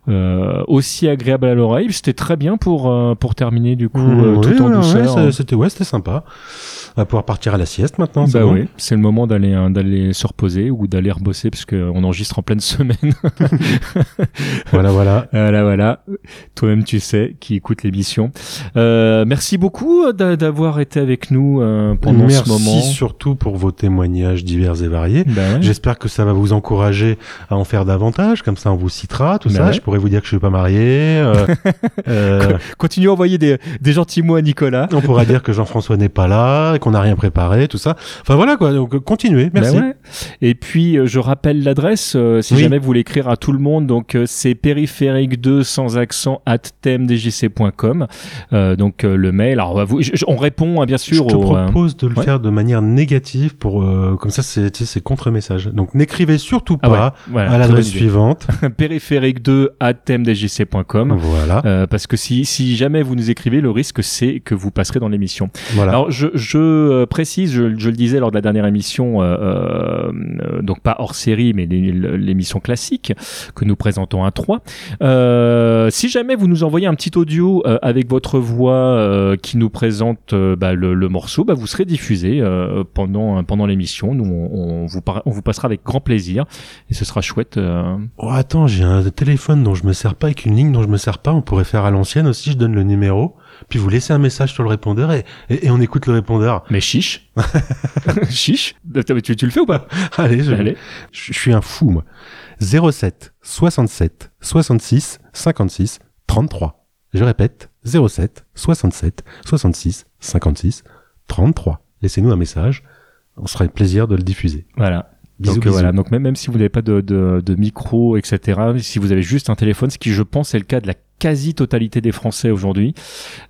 euh, euh, aussi agréables à l'oreille. C'était très bien pour, euh, pour terminer, du coup, euh, Mmh, tout oui, en douceur. ouais, c'était ouais, c'était sympa. On va pouvoir partir à la sieste maintenant. c'est Bah bon oui, c'est le moment d'aller hein, d'aller se reposer ou d'aller rebosser parce qu'on enregistre en pleine semaine. Voilà, voilà. Voilà, voilà. Toi-même, tu sais, qui écoute l'émission. Euh, merci beaucoup d'a- d'avoir été avec nous euh, pendant Merci ce moment. surtout pour vos témoignages divers et variés. Ouais. J'espère que ça va vous encourager à en faire davantage, comme ça on vous citera, tout Bah ça. ouais. Je pourrais vous dire que je suis pas marié. euh, euh, Continuez à envoyer des, des gentils mots à Nicolas. on pourra dire que Jean-François n'est pas là, qu'on n'a rien préparé, tout ça. Enfin voilà quoi, donc euh, continuez, merci. Bah ouais. Et puis, je rappelle l'adresse, si Oui. jamais vous voulez écrire à tout le monde. Donc, c'est périphérique2 sans accent at thèmedjc.com. Donc, le mail. Alors, on va vous- je- je- on répond, hein, bien Je sûr. te au, euh, propose de le ouais. faire de manière négative pour comme ça c'est c'est contre-message. Donc n'écrivez surtout Ah pas ouais, voilà, à l'adresse suivante. périphérique2 at thèmedjc.com. Voilà. Euh, parce que si, si jamais vous nous écrivez, le risque c'est que vous passerez dans l'émission. Voilà. Alors je, je euh, précise, je, je le disais lors de la dernière émission, euh, euh, donc pas hors série, mais l'é- l'émission classique que nous présentons à 3. Euh, si jamais vous nous envoyez un petit audio euh, avec votre voix euh, qui nous présente bah, le, le morceau, bah, vous serez diffusé euh, pendant pendant l'émission. Nous on, on vous on vous passera avec grand plaisir et ce sera chouette. Oh attends, j'ai un téléphone dont je me sers pas avec une ligne dont je me sers pas. On pourrait faire à l'ancienne aussi. Je donne le numéro, puis vous laissez un message sur le répondeur et, et, et on écoute le répondeur. Mais chiche. chiche. Tu, tu le fais ou pas? Allez, je, Allez. je je suis un fou moi. 07 67 66 56 33. Je répète, 07 67 66 56 33. Laissez-nous un message. On sera avec plaisir de le diffuser. Voilà. Bisous, donc euh, bisous. voilà, donc même, même si vous n'avez pas de, de, de micro, etc., si vous avez juste un téléphone, ce qui je pense est le cas de la quasi-totalité des Français aujourd'hui,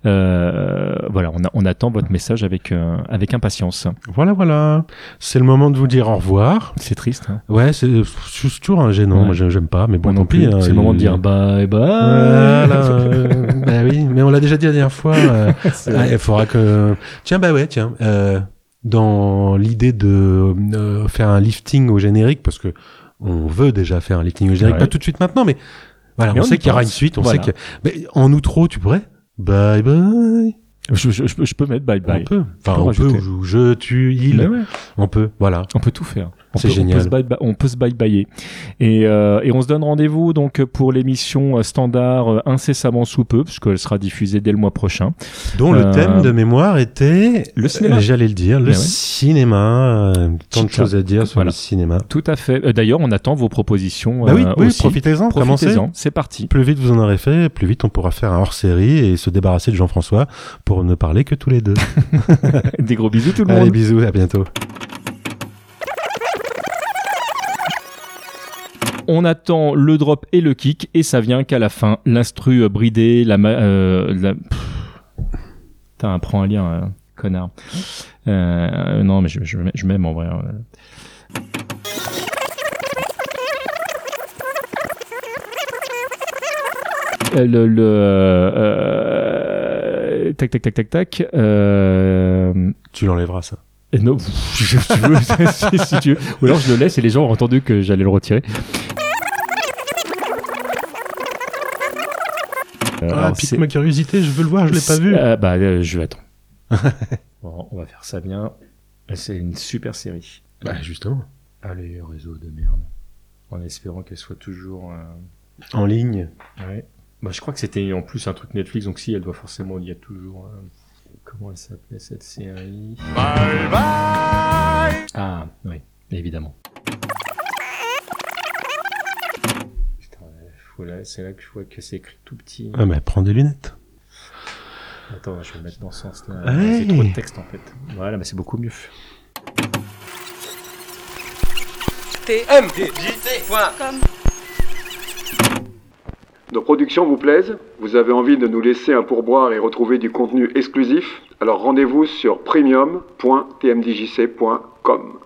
euh, voilà, on, a- on attend votre message avec, euh, avec impatience. Voilà, voilà. C'est le moment de vous dire au revoir. C'est triste. Hein Ouais, c'est toujours un gênant. Ouais. Moi, j'aime pas, mais bon, non tant pis. hein, C'est le moment de dire bye bye. Voilà. euh, bah oui, mais on l'a déjà dit la dernière fois. euh, ah, il faudra que. Tiens, bah ouais, tiens. Dans l'idée de euh, faire un lifting au générique, parce que on veut déjà faire un lifting au générique, Ouais. pas tout de suite maintenant, mais voilà, Mais on, on sait qu'il y aura une suite, on Voilà. sait que. Mais en outro, tu pourrais? Bye bye. Je, je- C'est génial. On peut se bye Et, euh, et on se donne rendez-vous donc pour l'émission euh, standard euh, incessamment sous peu, puisqu'elle sera diffusée dès le mois prochain. Dont le thème de mémoire était. le cinéma. J'allais le dire, le ouais. cinéma. tant de choses à dire sur Voilà. le cinéma. Tout à fait. D'ailleurs, on attend vos propositions. Bah oui, euh, profitez-en, commencez. Profitez-en, c'est parti. Plus vite vous en aurez fait, plus vite on pourra faire un hors-série et se débarrasser de Jean-François pour ne parler que tous les deux. Des gros bisous tout le Allez, monde. bisous, à bientôt. On attend le drop et le kick et ça vient qu'à la fin. L'instru euh, bridé, la... ma- euh, la... Putain, prends un lien, euh, connard. Euh, non, mais je, je, je m'aime en vrai. euh. Euh, Le, le euh, tac tac tac tac tac euh, Tu l'enlèveras ça. et non, si tu veux, si, si tu veux. Ou alors je le laisse et les gens ont entendu que j'allais le retirer. Ah, alors, pique c'est- ma curiosité, je veux le voir, je l'ai pas vu. Euh, bah, euh, je vais attendre. bon, on va faire ça bien. C'est une super série. Bah, justement. Allez, réseau de merde. En espérant qu'elle soit toujours. euh, En ligne. Ouais. Bah, je crois que c'était en plus un truc Netflix, donc si, elle doit forcément y a toujours. euh, Comment elle s'appelait cette série? Bye bye. Ah, oui, évidemment. Putain, c'est là que je vois que c'est écrit tout petit. Ah, bah, prends des lunettes. Attends, je vais le mettre dans ce sens-là. Hey. C'est trop de texte en fait. Voilà, mais c'est beaucoup mieux. tmdjc.com Nos productions vous plaisent Vous avez envie de nous laisser un pourboire et retrouver du contenu exclusif? Alors rendez-vous sur premium.tmdjc.com.